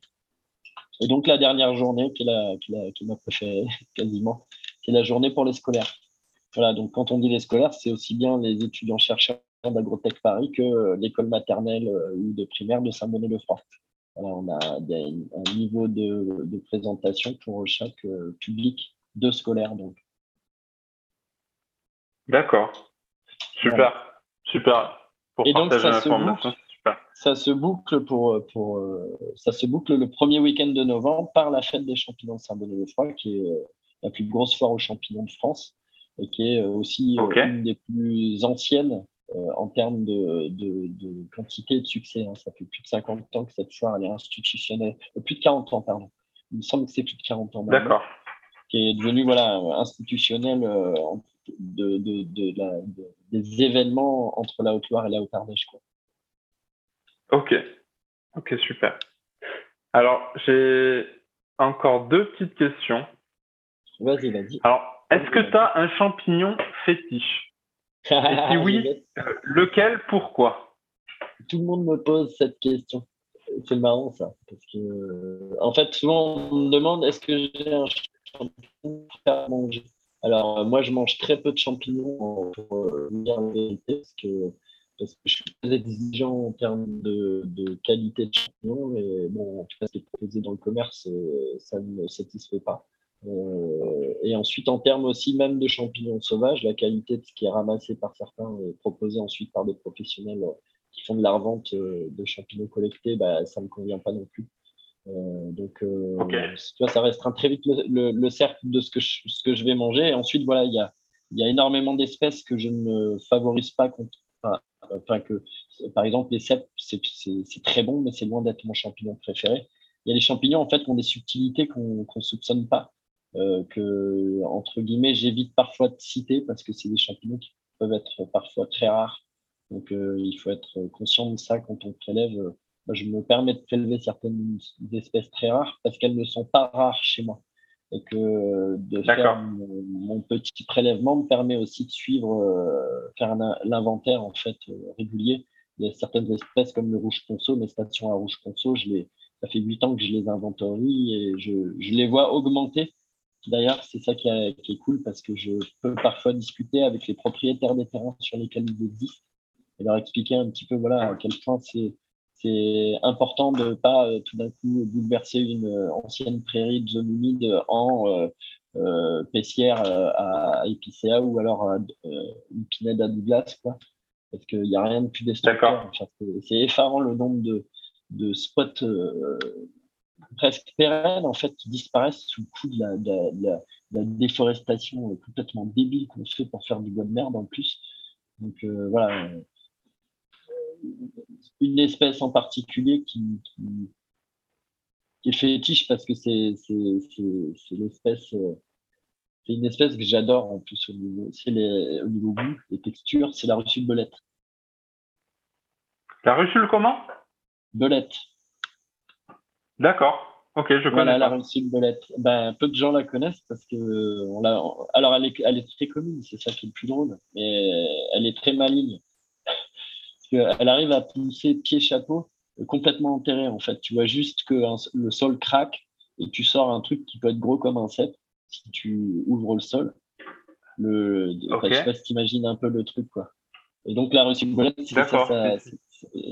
C: Et donc, la dernière journée, qui est, la, qui, qui m'a préférée quasiment, c'est la journée pour les scolaires. Voilà, donc quand on dit les scolaires, c'est aussi bien les étudiants chercheurs d'Agrotech Paris que l'école maternelle euh, ou de primaire de Saint-Bonnet-le-Froid. Voilà, on a un niveau de, de présentation pour chaque euh, public de scolaires. Donc.
B: D'accord. Super. Super.
C: Pour Et donc, ça se, ça se boucle pour, pour ça se boucle le premier week-end de novembre par la fête des champignons de Saint-Bonnet-le-Froid, qui est euh, la plus grosse foire aux champignons de France et qui est euh, aussi euh, une des plus anciennes en termes de, de, de, quantité et de succès. Hein. Ça fait plus de 50 ans que cette foire elle est institutionnelle, plus de 40 ans, pardon. Il me semble que c'est plus de 40 ans.
B: D'accord.
C: Qui est devenue voilà, institutionnelle de, de, la, des événements entre la Haute-Loire et la Haute-Ardèche.
B: Ok, ok, super. Alors, j'ai encore deux petites questions.
C: Vas-y, vas-y.
B: Alors, est-ce que tu as un champignon fétiche? Et si oui, lequel, pourquoi?
C: Tout le monde me pose cette question. C'est marrant ça, parce que en fait, souvent on me demande est-ce que j'ai un champignon à manger? Alors, moi, je mange très peu de champignons pour dire la vérité, parce que parce que je suis très exigeant en termes de, qualité de champignons et bon, en tout cas, ce qui est proposé dans le commerce, euh, ça ne me satisfait pas. Euh, et ensuite, en termes aussi même de champignons sauvages, la qualité de ce qui est ramassé par certains et proposé ensuite par des professionnels qui font de la revente euh, de champignons collectés, bah, ça ne me convient pas non plus. Euh, donc, euh, tu vois, ça restreint très vite le, le, le, cercle de ce que, je, ce que je vais manger. Et ensuite, voilà, il y a, il y a énormément d'espèces que je ne favorise pas contre, enfin que, par exemple, les cèpes, c'est très bon, mais c'est loin d'être mon champignon préféré. Il y a des champignons, en fait, qui ont des subtilités qu'on ne soupçonne pas, euh, que, entre guillemets, j'évite parfois de citer parce que c'est des champignons qui peuvent être parfois très rares. Donc, il faut être conscient de ça quand on prélève. Je me permets de prélever certaines espèces très rares parce qu'elles ne sont pas rares chez moi et que de faire mon, petit prélèvement me permet aussi de suivre, euh, faire l'inventaire en fait euh, régulier. Il y a certaines espèces comme le rouge ponceau, mes stations à rouge ponceau, je les, ça fait huit ans que je les inventorie et je, je les vois augmenter. D'ailleurs, c'est ça qui, qui, est cool parce que je peux parfois discuter avec les propriétaires des terrains sur lesquels ils existent et leur expliquer un petit peu voilà à quel point c'est c'est important de ne pas euh, tout d'un coup bouleverser une euh, ancienne prairie de zone humide en euh, euh paissière à épicéa ou alors une pinède à Douglas, quoi. Parce qu'il n'y a rien de plus destructeur. c'est effarant le nombre de, de spots presque pérennes en fait qui disparaissent sous le coup de la, de la, de la déforestation complètement débile qu'on fait pour faire du bois de merde en plus. Donc voilà, une espèce en particulier qui, qui est fétiche parce que c'est l'espèce. c'est une espèce que j'adore en plus au niveau, les, au niveau goût, les textures, c'est la russule belette.
B: La russule comment?
C: Belette.
B: D'accord. Ok, je connais.
C: Voilà, la russule belette. Ben, peu de gens la connaissent parce que on l'a. Alors, elle est, elle est très commune, c'est ça qui est le plus drôle, mais elle est très maligne. Qu'elle arrive à pousser pied-chapeau complètement enterré, en fait. Tu vois juste que le sol craque et tu sors un truc qui peut être gros comme un cep si tu ouvres le sol. Le, okay. je sais pas si tu imagines un peu le truc, quoi. Et donc, la ça,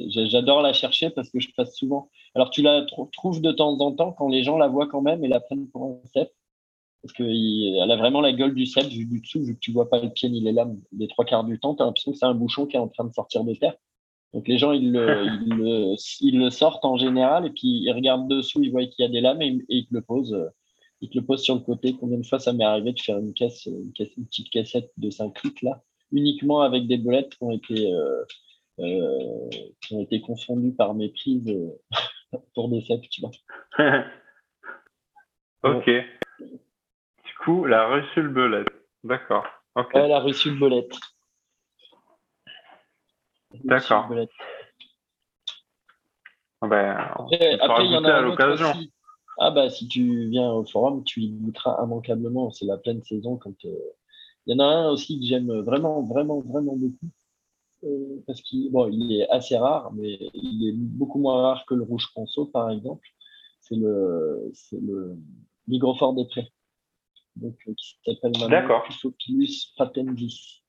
C: J'adore la chercher parce que je passe souvent. Alors, tu la trouves de temps en temps quand les gens la voient quand même et la prennent pour un cep. Parce qu'elle a vraiment la gueule du cep, vu du dessous, vu que tu vois pas le pied ni les lames les trois quarts du temps, tu as l'impression que c'est un bouchon qui est en train de sortir de terre. Donc, les gens, ils le, ils le, sortent en général et puis ils regardent dessous, ils voient qu'il y a des lames et, ils te le posent. Ils te le posent sur le côté. Combien de fois ça m'est arrivé de faire une, caisse, une, petite cassette de 5 litres là, uniquement avec des bolettes qui ont été. Euh, euh, qui ont été confondus par méprise euh, pour des sept, tu vois.
B: ok. Coup, la russule belette. D'accord. Ok.
C: la russule belette.
B: D'accord. Ah ben,
C: après, après il y en a à l'occasion. Ah bah si tu viens au forum, tu y goûteras immanquablement. C'est la pleine saison quand. Euh, il y en a un aussi que j'aime vraiment, vraiment, vraiment beaucoup. Euh, parce qu'il bon, il est assez rare, mais il est beaucoup moins rare que le rouge ponceau, par exemple. C'est le, c'est le Ligrofort des Prés, donc, euh, qui s'appelle maintenant Chrysophilus patendis.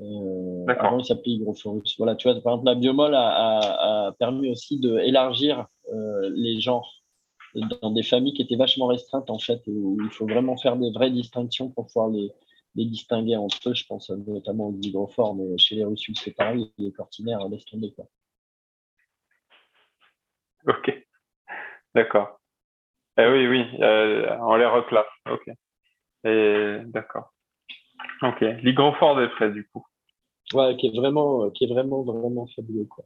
C: Euh, avant, il s'appelait Hygrophorus. Voilà, tu vois, par exemple, la biomol a, a, permis aussi d'élargir euh, les genres dans des familles qui étaient vachement restreintes, en fait, où il faut vraiment faire des vraies distinctions pour pouvoir les, les distinguer entre eux, je pense notamment aux hydrophores, mais chez les Russes, c'est pareil, les cortinaires, laisse tomber. Quoi.
B: Ok, d'accord. Eh oui, oui, euh, on les reclasse. Ok. Et d'accord. Ok, l'hygrophore des frais, du coup.
C: Ouais, qui est vraiment, qui est vraiment, vraiment fabuleux. Quoi.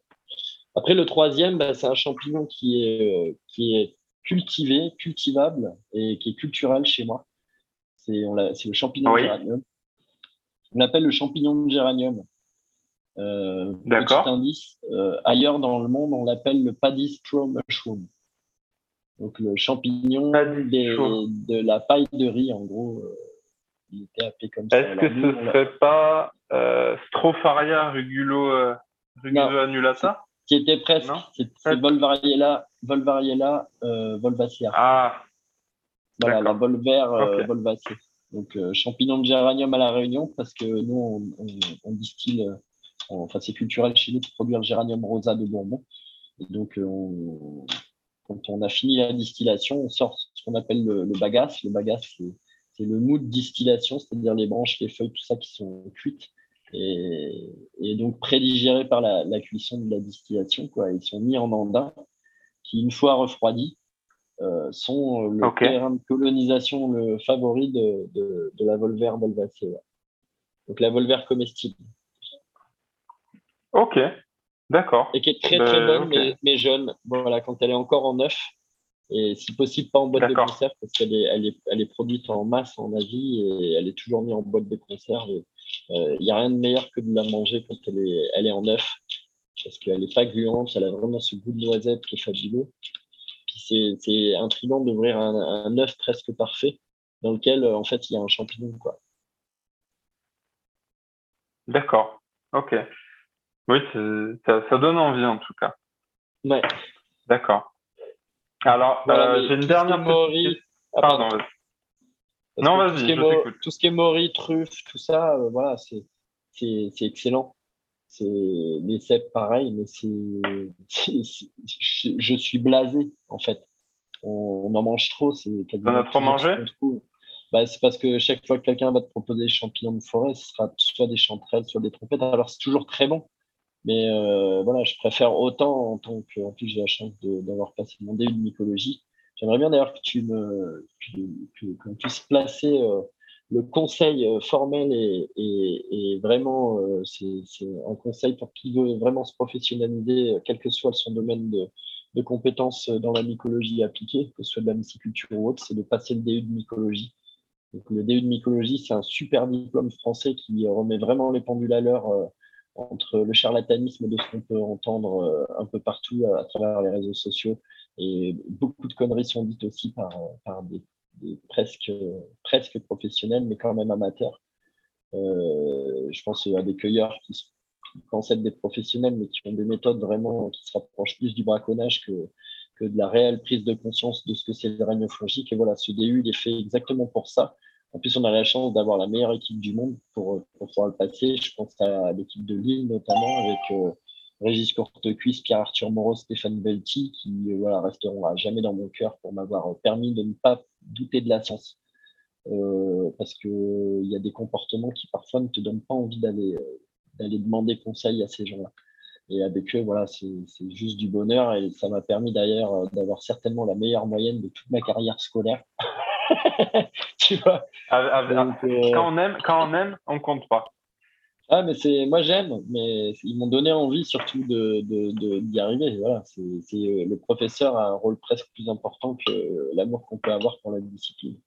C: Après, le troisième, bah, c'est un champignon qui est, euh, qui est cultivé, cultivable et qui est culturel chez moi. C'est le champignon de géranium. On l'appelle le champignon de géranium. Euh, D'accord. indice. Euh, ailleurs dans le monde, on l'appelle le paddy straw mushroom. Donc le champignon de la paille de riz, en gros. Euh,
B: il était appelé comme ça. Est-ce que ce ne serait pas euh, Stropharia rugulo, euh, rugulo annulata
C: Qui était presque. C'est Volvariella, Volvariella volvacea.
B: Ah,
C: voilà, la volvaire okay. volvacea. Donc, euh, champignons de géranium à la Réunion, parce que nous, on, distille, euh, enfin, c'est culturel chez nous de produire le géranium rosa de Bourbon. Et donc, euh, quand on a fini la distillation, on sort ce qu'on appelle le, bagasse. Le bagasse, c'est le mou de distillation, c'est-à-dire les branches, les feuilles, tout ça qui sont cuites et, donc prédigérées par la, la, cuisson de la distillation. Quoi. Ils sont mis en andin qui, une fois refroidis, euh, sont le terrain de colonisation le favori de, de, de la volvère volvacée. Donc la volvère comestible.
B: Ok, d'accord.
C: Et qui est très très ben, bonne, mais, mais, jeune. Voilà, quand elle est encore en neuf, et si possible pas en boîte de conserve, parce qu'elle est, elle est, elle est produite en masse en Asie et elle est toujours mise en boîte de conserve. Il euh, n'y a rien de meilleur que de la manger quand elle est, elle est en neuf, parce qu'elle n'est pas gluante, elle a vraiment ce goût de noisette qui est fabuleux c'est intriguant d'ouvrir un, un œuf presque parfait dans lequel, euh, en fait, il y a un champignon.
B: D'accord. Ok. Oui, ça, ça, donne envie en tout cas.
C: Ouais.
B: D'accord. Alors, euh, j'ai une dernière.
C: Ah, pardon, vas-y.
B: Non, vas-y, je
C: Tout ce qui est mori, truffe, tout ça, euh, voilà, c'est excellent c'est les cèpes pareil, mais c'est, je suis blasé en fait. On, en mange trop, c'est
B: quasiment. as trop mangé
C: bah, c'est parce que chaque fois que quelqu'un va te proposer des champignons de forêt, ce sera soit des chanterelles, soit des trompettes. Alors c'est toujours très bon, mais euh, voilà, je préfère autant en tant que. En plus, j'ai la chance d'avoir passé mon début de mycologie. J'aimerais bien d'ailleurs que tu me que, qu'on puisse placer euh, le conseil euh, formel est, vraiment c'est un conseil pour qui veut vraiment se professionnaliser, quel que soit son domaine de, de compétences dans la mycologie appliquée, que ce soit de la myciculture ou autre, c'est de passer le DU de mycologie. Donc, le DU de mycologie, c'est un super diplôme français qui remet vraiment les pendules à l'heure entre le charlatanisme de ce qu'on peut entendre euh, un peu partout à, travers les réseaux sociaux. Et beaucoup de conneries sont dites aussi par, par des, presque, presque professionnels, mais quand même amateurs. Euh, je pense à des cueilleurs qui, pensent être des professionnels, mais qui ont des méthodes vraiment qui se rapprochent plus du braconnage que, que de la réelle prise de conscience de ce que c'est le règne fongique. Et voilà, ce DU, il est fait exactement pour ça. En plus, on a la chance d'avoir la meilleure équipe du monde pour, pour pouvoir le passer. Je pense à l'équipe de Lille, notamment, avec euh, Régis Courtecuisse, Pierre-Arthur Moreau, Stéphane Belti, qui euh, voilà, resteront à jamais dans mon cœur pour m'avoir permis de ne pas douter de la science. Euh, parce qu'il y a des comportements qui parfois ne te donnent pas envie d'aller demander conseil à ces gens-là. Et avec eux, voilà, c'est juste du bonheur et ça m'a permis d'ailleurs euh, d'avoir certainement la meilleure moyenne de toute ma carrière scolaire.
B: tu vois euh, Quand on aime, quand on aime, on compte pas.
C: Ah, mais c'est, moi j'aime, mais ils m'ont donné envie surtout de, de, d'y arriver. Voilà, c'est, euh, le professeur a un rôle presque plus important que l'amour qu'on peut avoir pour la discipline.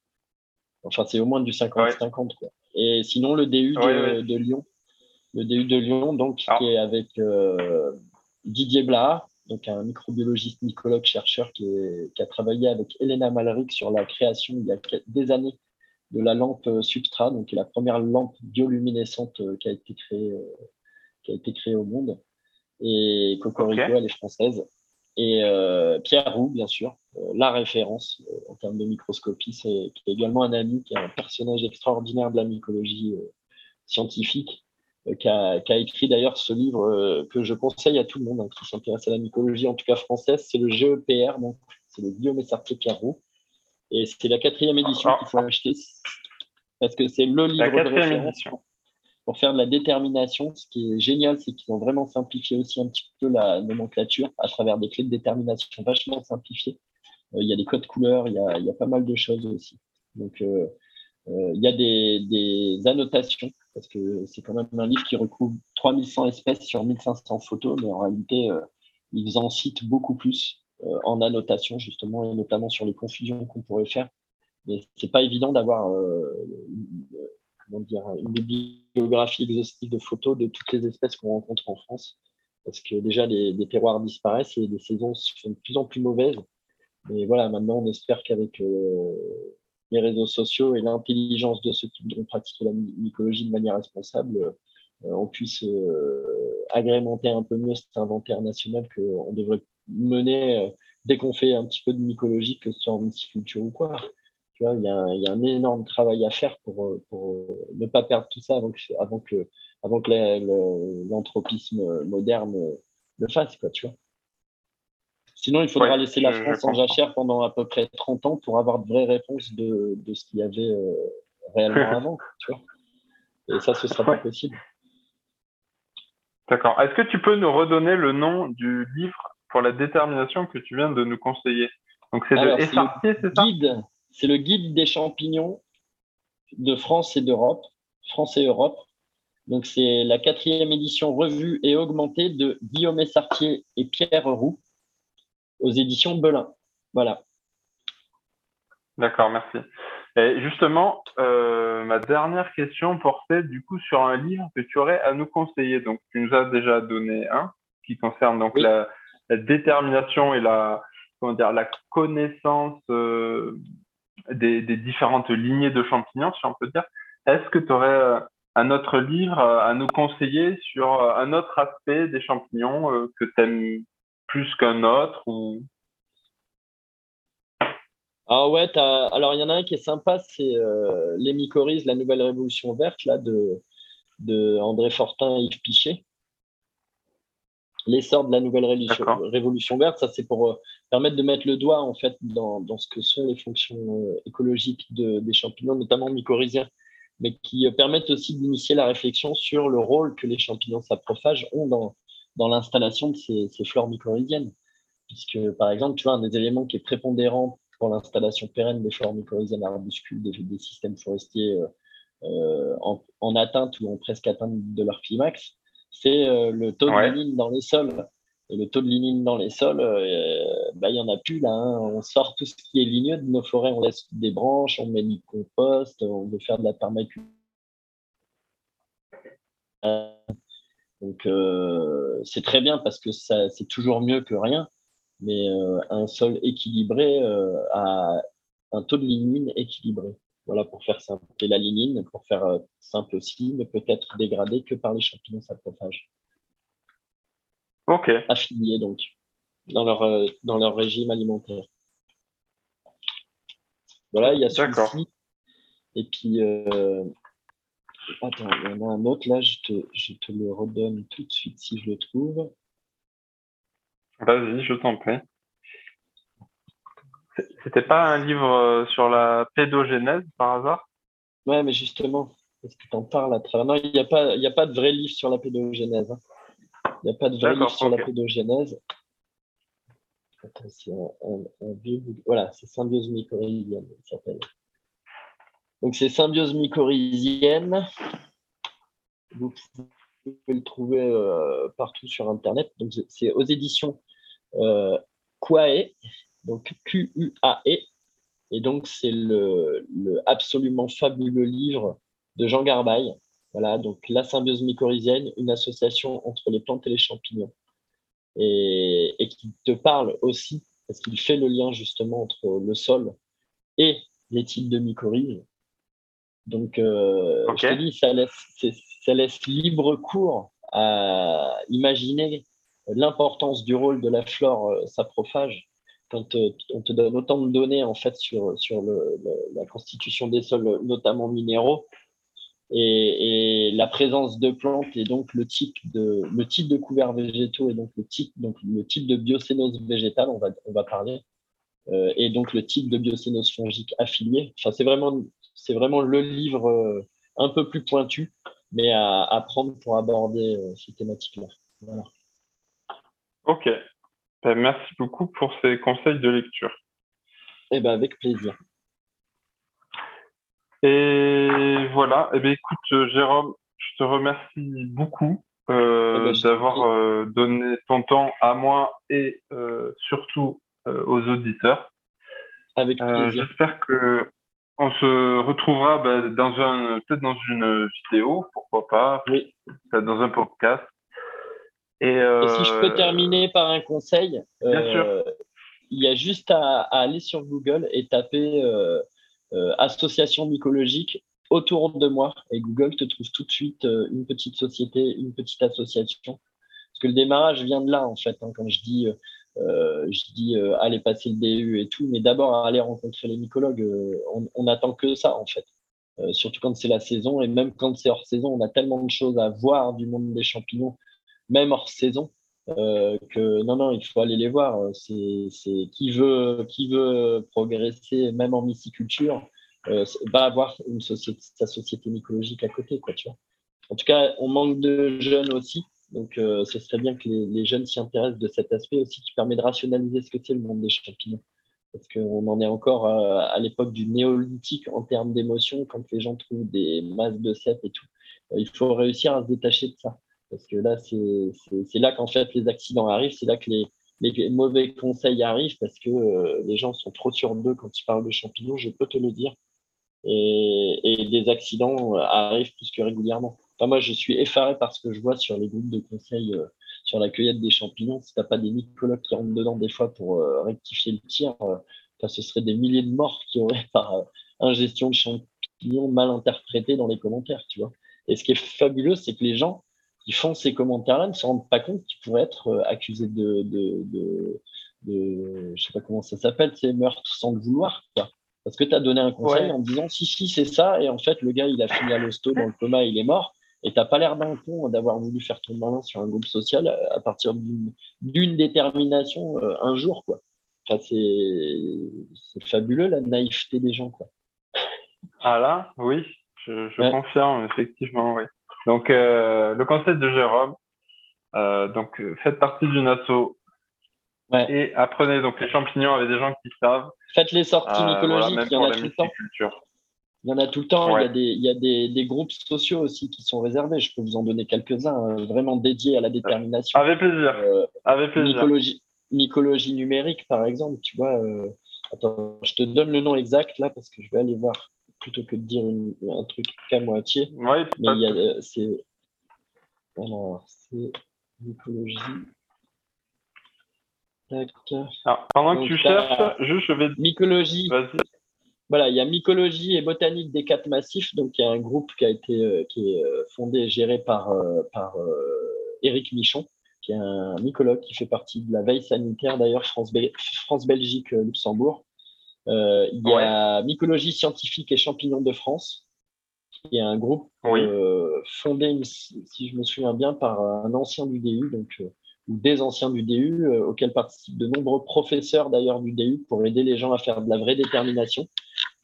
C: Enfin, c'est au moins du 50-50. Et sinon, le DU de Lyon, le DU de Lyon, donc, ah. qui est avec euh, Didier Blard, donc un microbiologiste, mycologue, chercheur qui, a travaillé avec Elena Malric sur la création il y a des années de la lampe Substrat, donc la première lampe bioluminescente euh, qui a été créée, euh, qui a été créée au monde. Et Cocorico, elle est française. Et Pierre Roux, bien sûr, la référence en termes de microscopie, c'est qui est également un ami, qui est un personnage extraordinaire de la mycologie scientifique euh, qui a, écrit d'ailleurs ce livre euh, que je conseille à tout le monde hein, qui s'intéresse à la mycologie, en tout cas française, c'est le GEPR, donc c'est le Guillaume Sartre Carreau. Et c'est la quatrième édition qu'il faut acheter parce que c'est le livre de référence pour faire de la détermination. Ce qui est génial, c'est qu'ils ont vraiment simplifié aussi un petit peu la nomenclature à travers des clés de détermination vachement simplifiées. Euh, il y a des codes couleurs, il y a, il y a pas mal de choses aussi. Donc, il y a des, des annotations parce que c'est quand même un livre qui recouvre 3100 espèces sur 1500 photos, mais en réalité, euh, ils en citent beaucoup plus euh, en annotation, justement, et notamment sur les confusions qu'on pourrait faire. Mais c'est pas évident d'avoir euh, une, bibliographie exhaustive de photos de toutes les espèces qu'on rencontre en France, parce que déjà, les, les, terroirs disparaissent et les saisons sont de plus en plus mauvaises. Mais voilà, maintenant, on espère qu'avec les réseaux sociaux et l'intelligence de ceux qui voudront pratiquer la mycologie de manière responsable, euh, on puisse euh, agrémenter un peu mieux cet inventaire national qu'on devrait mener euh, dès qu'on fait un petit peu de mycologie, que ce soit en myciculture ou quoi. Tu vois, il y, a un, énorme travail à faire pour, ne pas perdre tout ça avant que, avant l'anthropisme moderne le fasse, tu vois. Sinon, il faudra laisser la France en jachère pendant à peu près 30 ans pour avoir de vraies réponses de, de ce qu'il y avait euh, réellement avant. Tu vois Et ça, ce sera pas possible.
B: D'accord. Est-ce que tu peux nous redonner le nom du livre pour la détermination que tu viens de nous conseiller?
C: Donc, c'est de Essartier, c'est ça? C'est le guide des champignons de France et d'Europe, France et Europe. Donc, c'est la quatrième édition revue et augmentée de Guillaume Essartier et Pierre Roux aux éditions Belin. Voilà.
B: D'accord, merci. Et justement, euh, ma dernière question portait du coup sur un livre que tu aurais à nous conseiller. Donc, tu nous as déjà donné un qui concerne donc la, détermination et la comment dire la connaissance euh, des, différentes lignées de champignons, si on peut dire. Est-ce que tu aurais euh, un autre livre à nous conseiller sur un autre aspect des champignons que tu aimes plus qu'un autre ou...
C: Ah ouais, alors il y en a un qui est sympa, c'est euh, Les Mycorhizes, la nouvelle révolution verte là, de, de André Fortin et Yves Pichet. L'essor de la nouvelle révolution, verte, ça c'est pour euh, permettre de mettre le doigt en fait dans, dans ce que sont les fonctions euh, écologiques de, des champignons, notamment mycorhiziens, mais qui permettent aussi d'initier la réflexion sur le rôle que les champignons saprophages ont dans, dans l'installation de ces, flores mycorhiziennes. Puisque, par exemple, tu vois, un des éléments qui est prépondérant pour l'installation pérenne des flores mycorhiziennes arbuscules, des, des systèmes forestiers euh, euh, en, atteinte ou en presque atteinte de leur climax, c'est euh, le taux de dans les sols. Et le taux de lignine dans les sols, bah, il n'y en a plus là. Hein. On sort tout ce qui est ligneux de nos forêts, on laisse des branches, on met du compost, on veut faire de la permaculture. Donc c'est très bien parce que c'est toujours mieux que rien, mais un sol équilibré a un taux de lignine équilibré. Voilà, pour faire simple. Et la lignine, pour faire euh, simple aussi, ne peut être dégradée que par les champignons saprophages.
B: Ok.
C: Affiliés donc, dans leur, euh, dans leur régime alimentaire. Voilà, il y a celui-ci. Et puis, euh, attends, il y en a un autre là, je te, je te le redonne tout de suite si je le trouve.
B: Vas-y, je t'en prie. C'était pas un livre euh, sur la pédogénèse par hasard?
C: Ouais, mais justement, est-ce que tu en parles à travers Non, il n'y a, pas, a pas de vrai livre sur la pédogénèse. Hein. Il n'y a pas de vrai livre sur la pédogénèse. c'est Voilà, c'est symbiose mycorhizienne, s'appelle. Donc, c'est symbiose mycorhizienne. Vous pouvez le trouver euh, partout sur Internet. Donc, c'est aux éditions euh, Quae, donc Q-U-A-E. Et donc, c'est le, absolument fabuleux livre de Jean Garbaille. Voilà, donc la symbiose mycorhizienne, une association entre les plantes et les champignons. Et, qui te parle aussi, parce qu'il fait le lien justement entre le sol et les types de mycorhizes. Donc, euh, je te dis, ça laisse, ça laisse libre cours à imaginer l'importance du rôle de la flore euh, saprophage quand euh, on te donne autant de données en fait sur, sur le, la constitution des sols, notamment minéraux, et, la présence de plantes et donc le type de, le type de couverts végétaux et donc le type, donc le type de biocénose végétale, on va, on va parler, euh, et donc le type de biocénose fongique affiliée. Enfin, c'est vraiment, c'est vraiment le livre euh, un peu plus pointu, mais à, à prendre pour aborder ces thématiques-là. Voilà.
B: Ok, ben, merci beaucoup pour ces conseils de lecture.
C: Eh ben, avec plaisir.
B: Et voilà, eh ben, écoute, euh, Jérôme, je te remercie beaucoup euh, eh ben, d'avoir euh, donné ton temps à moi et surtout aux auditeurs.
C: Avec plaisir.
B: J'espère que on se retrouvera ben, dans un peut-être dans une vidéo, pourquoi pas,
C: oui.
B: dans un podcast.
C: Et, si je peux euh, terminer par un conseil, euh, il y a juste à, aller sur Google et taper euh, association mycologique autour de moi et Google te trouve tout de suite une petite société, une petite association. Parce que le démarrage vient de là en fait. Hein, quand je dis, je dis aller passer le DU et tout, mais d'abord aller rencontrer les mycologues. on n'attend que ça en fait. surtout quand c'est la saison et même quand c'est hors saison, on a tellement de choses à voir du monde des champignons même hors saison, euh, que non, non, il faut aller les voir. C'est, qui veut, qui veut progresser, même en myciculture, euh, va avoir sa société mycologique à côté, quoi, tu vois. En tout cas, on manque de jeunes aussi. Donc, euh, ce serait bien que les, jeunes s'y intéressent de cet aspect aussi qui permet de rationaliser ce que c'est le monde des champignons. Parce qu'on en est encore à, l'époque du néolithique en termes d'émotion, quand les gens trouvent des masses de cèpes et tout. Il faut réussir à se détacher de ça. Parce que là, c'est là qu'en fait les accidents arrivent, c'est là que les, mauvais conseils arrivent parce que euh, les gens sont trop sur d'eux quand ils parlent de champignons, je peux te le dire. Et, et des accidents euh, arrivent plus que régulièrement. Enfin, moi, je suis effaré par ce que je vois sur les groupes de conseils euh, sur la cueillette des champignons. Si tu n'as pas des mycologues qui rentrent dedans des fois pour rectifier le tir, ce serait des milliers de morts qui auraient par ingestion de champignons mal interprétés dans les commentaires, tu vois. Et ce qui est fabuleux, c'est que les gens, qui font ces commentaires-là ne se rendent pas compte qu'ils pourraient être euh, accusés de, de, de, de, je sais pas comment ça s'appelle, c'est meurtre sans le vouloir. Parce que tu as donné un conseil en disant si, si, c'est ça, et en fait, le gars, il a fini à l'hosto dans le coma, il est mort, et t'as pas l'air d'un con d'avoir voulu faire ton malin sur un groupe social à partir d'une détermination euh, un jour, quoi. Enfin, c'est fabuleux la naïveté des gens, quoi.
B: Ah là, oui, je, je confirme, effectivement, oui. Donc, euh, le conseil de Jérôme, euh, donc euh, faites partie d'une asso et apprenez donc les champignons avec des gens qui savent.
C: Faites les sorties mycologiques, il y en a tout le temps. Il y en a tout le temps. Il y a, des, il y a des, des, groupes sociaux aussi qui sont réservés. Je peux vous en donner quelques-uns, vraiment dédiés à la détermination.
B: Avec plaisir. Avec plaisir.
C: Mycologie, mycologie, numérique, par exemple. Tu vois, attends, je te donne le nom exact là parce que je vais aller voir plutôt que de dire un truc qu'à moitié.
B: Oui,
C: Mais il y a, c'est. Alors, c'est mycologie.
B: Alors, pendant que tu cherches, je, vais.
C: Mycologie. Voilà, il y a mycologie et botanique des quatre massifs. Donc, il y a un groupe qui a été euh, qui est euh, fondé et géré par, euh, par Éric Michon, qui est un mycologue qui fait partie de la veille sanitaire, d'ailleurs, France-Belgique, Luxembourg. il y a mycologie scientifique et champignons de France, qui est un groupe fondé, si je me souviens bien, par un ancien du DU, donc ou des anciens du DU, euh, auxquels participent de nombreux professeurs d'ailleurs du DU pour aider les gens à faire de la vraie détermination.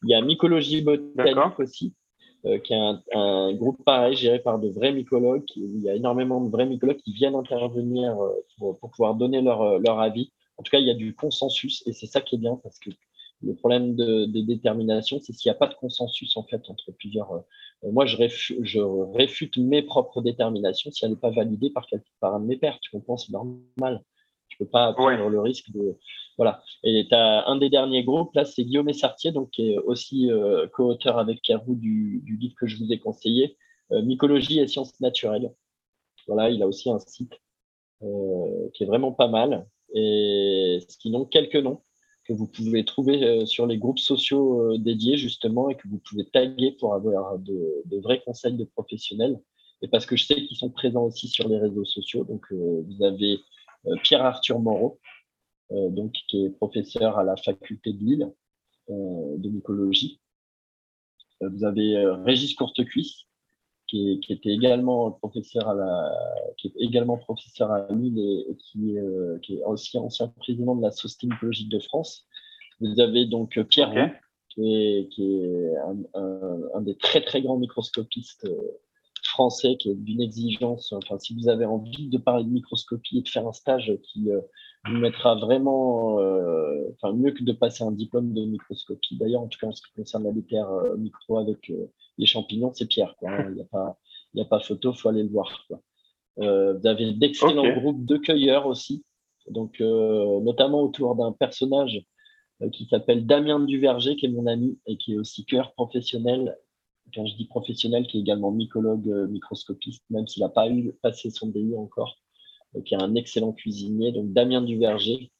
C: Il y a Mycologie Botanique aussi, euh, qui est un, groupe pareil géré par de vrais mycologues. Il y a énormément de vrais mycologues qui viennent intervenir euh, pour, pour, pouvoir donner leur, leur avis. En tout cas, il y a du consensus et c'est ça qui est bien parce que le problème de, détermination, c'est s'il n'y a pas de consensus en fait entre plusieurs. Euh, moi, je, je, réfute mes propres déterminations si elle n'est pas validée par, par un de mes pairs. Tu comprends, c'est normal. Tu peux pas prendre le risque de. Voilà. Et tu as un des derniers groupes, là, c'est Guillaume Essartier, donc, qui est aussi euh, co-auteur avec Roux du, du, livre que je vous ai conseillé, euh, Mycologie et sciences naturelles. Voilà, il a aussi un site qui est vraiment pas mal. Et ce qui n'ont quelques noms que vous pouvez trouver euh, sur les groupes sociaux euh, dédiés justement et que vous pouvez taguer pour avoir de, vrais conseils de professionnels. Et parce que je sais qu'ils sont présents aussi sur les réseaux sociaux. Donc, euh, vous avez Pierre-Arthur Moreau, donc, qui est professeur à la faculté de Lille de mycologie. Vous avez Régis Courtecuisse, qui, qui, était également professeur à la, qui est également professeur à Lille et, qui, euh, qui, est aussi ancien président de la Société mycologique de France. Vous avez donc Pierre Roux, qui est, qui est un, un, des très très grands microscopistes euh, français, qui est d'une exigence. Enfin, si vous avez envie de parler de microscopie et de faire un stage qui euh, vous mettra vraiment, enfin mieux que de passer un diplôme de microscopie. D'ailleurs, en tout cas en ce qui concerne la micro avec les champignons, c'est Pierre. Hein. Il n'y a, pas, il a pas photo, il faut aller le voir. Euh, vous avez d'excellents groupes de cueilleurs aussi, donc euh, notamment autour d'un personnage euh, qui s'appelle Damien Duverger, qui est mon ami et qui est aussi cueilleur professionnel. Quand je dis professionnel, qui est également mycologue, microscopiste, même s'il n'a pas eu passé son DU encore, qui est un excellent cuisinier. Donc Damien Duverger,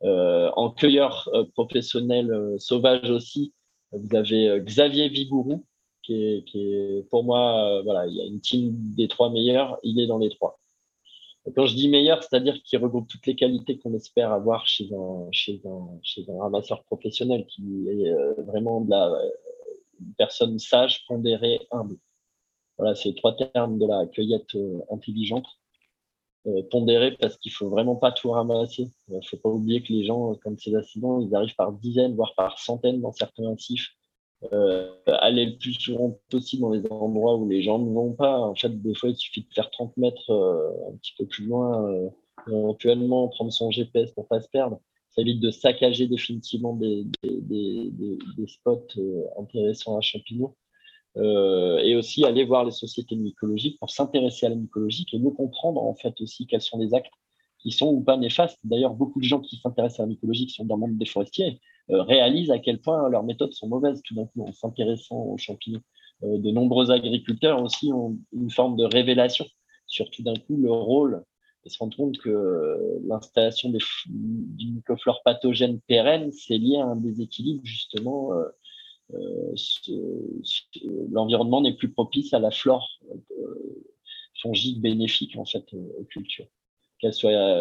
C: en cueilleur professionnel sauvage aussi, vous avez Xavier Vigourou, qui est, pour moi, euh, voilà, il y a une team des trois meilleurs, il est dans les trois. quand je dis meilleur, c'est-à-dire qu'il regroupe toutes les qualités qu'on espère avoir chez un, chez un, chez un ramasseur professionnel, qui est euh, vraiment de la une personne sage, pondérée, humble. Voilà, c'est les trois termes de la cueillette euh, intelligente. pondérée parce qu'il faut vraiment pas tout ramasser. Il faut pas oublier que les gens, comme ces accidents, ils arrivent par dizaines, voire par centaines dans certains massifs euh, aller le plus souvent possible dans les endroits où les gens ne vont pas. En fait, des fois, il suffit de faire 30 mètres euh, un petit peu plus loin, euh, éventuellement prendre son GPS pour pas se perdre. Ça évite de saccager définitivement des, des, des, des spots intéressants à champignons. et aussi aller voir les sociétés mycologiques pour s'intéresser à la mycologie et mieux comprendre en fait aussi quels sont les actes qui sont ou pas néfastes. D'ailleurs, beaucoup de gens qui s'intéressent à la mycologie, sont dans le monde des forestiers, réalisent à quel point leurs méthodes sont mauvaises tout d'un coup en s'intéressant aux champignons. Euh, de nombreux agriculteurs aussi ont une forme de révélation sur tout d'un coup le rôle et se rendre compte que l'installation d'une mycoflore pathogène pérenne, c'est lié à un déséquilibre justement. Euh, euh, l'environnement n'est plus propice à la flore euh, fongique bénéfique en fait aux cultures.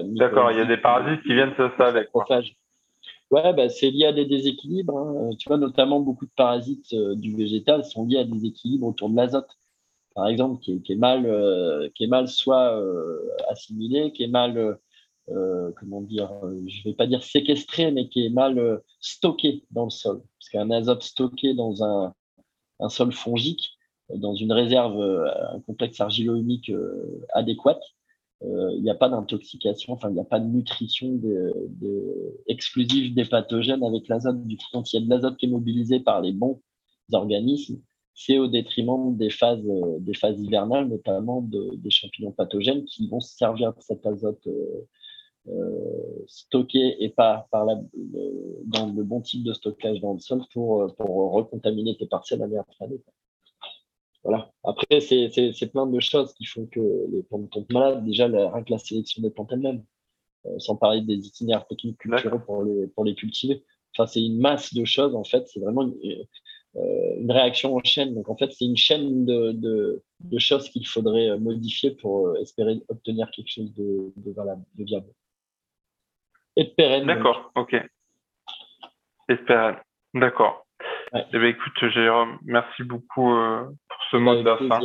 B: D'accord, il y a des parasites qui viennent s'installer.
C: Ouais, bah, c'est lié à des déséquilibres. Hein. Tu vois, notamment beaucoup de parasites euh, du végétal sont liés à des déséquilibres autour de l'azote, par exemple, qui est, mal, euh, qui est mal soit euh, assimilé, qui est mal, comment dire, je vais pas dire séquestré, mais qui est mal stocké dans le sol. Parce qu'un azote stocké dans un, sol fongique, dans une réserve, un complexe argilo-humique adéquat, euh, il n'y a pas d'intoxication, enfin, il n'y a pas de nutrition exclusive des pathogènes avec l'azote. Du coup, quand il y a de l'azote qui est mobilisé par les bons organismes, c'est au détriment des phases, hivernales, notamment des champignons pathogènes qui vont se servir de cet azote euh, stocké et pas dans le bon type de stockage dans le sol pour, recontaminer tes parcelles à l'air Voilà. Après, c'est plein de choses qui font que les plantes tombent malades. Déjà, la, rien que la sélection des plantes elles-mêmes, euh, sans parler des itinéraires techniques culturels pour les, pour les cultiver. Enfin, c'est une masse de choses, en fait. C'est vraiment une, euh, une, réaction en chaîne. Donc, en fait, c'est une chaîne de, de, de choses qu'il faudrait modifier pour espérer obtenir quelque chose de, de, valable, de viable et pérenne.
B: D'accord, ok. Et pérenne. D'accord. Eh bien, écoute, Jérôme, merci beaucoup euh, pour ce mode d'afin.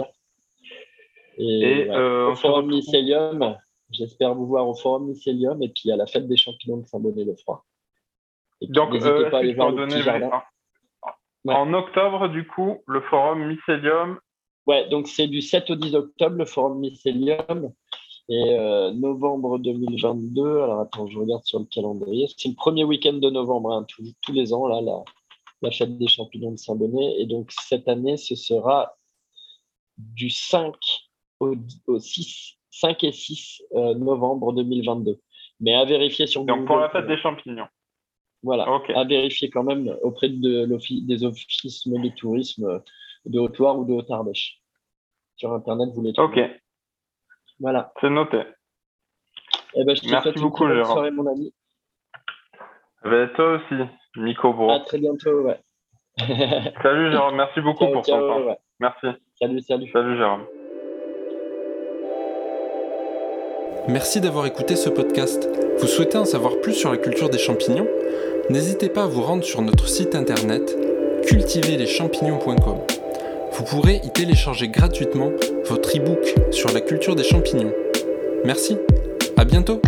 C: Et, et euh, au Forum Mycélium, j'espère vous voir au Forum Mycélium et puis à la fête des champignons de Saint-Bonnet-le-Froid.
B: Donc, euh, pas aller voir En octobre, du coup, le Forum Mycélium.
C: Ouais, donc c'est du 7 au 10 octobre, le Forum Mycélium. Et euh, novembre 2022, alors attends, je regarde sur le calendrier. C'est le premier week-end de novembre, hein, tous, les ans, là, la, la, fête des champignons de Saint-Bonnet. Et donc cette année, ce sera du 5 au, 6, 5 et 6 euh, novembre 2022. Mais à vérifier sur
B: Donc pour la fête des champignons.
C: Voilà, à vérifier quand même auprès de des offices de tourisme de Haute-Loire ou de Haute-Ardèche. Sur Internet, vous les trouvez.
B: Ok. Voilà. C'est noté.
C: Eh ben, je te Merci beaucoup, une bonne soirée, mon ami.
B: Eh ben, toi aussi, Nico Bro.
C: À très bientôt, ouais.
B: salut Jérôme, merci beaucoup pour ton temps. Merci.
C: Salut, salut.
B: Salut Jérôme.
A: Merci d'avoir écouté ce podcast. Vous souhaitez en savoir plus sur la culture des champignons? N'hésitez pas à vous rendre sur notre site internet cultiverleschampignons.com. Vous pourrez y télécharger gratuitement votre e-book sur la culture des champignons. Merci, à bientôt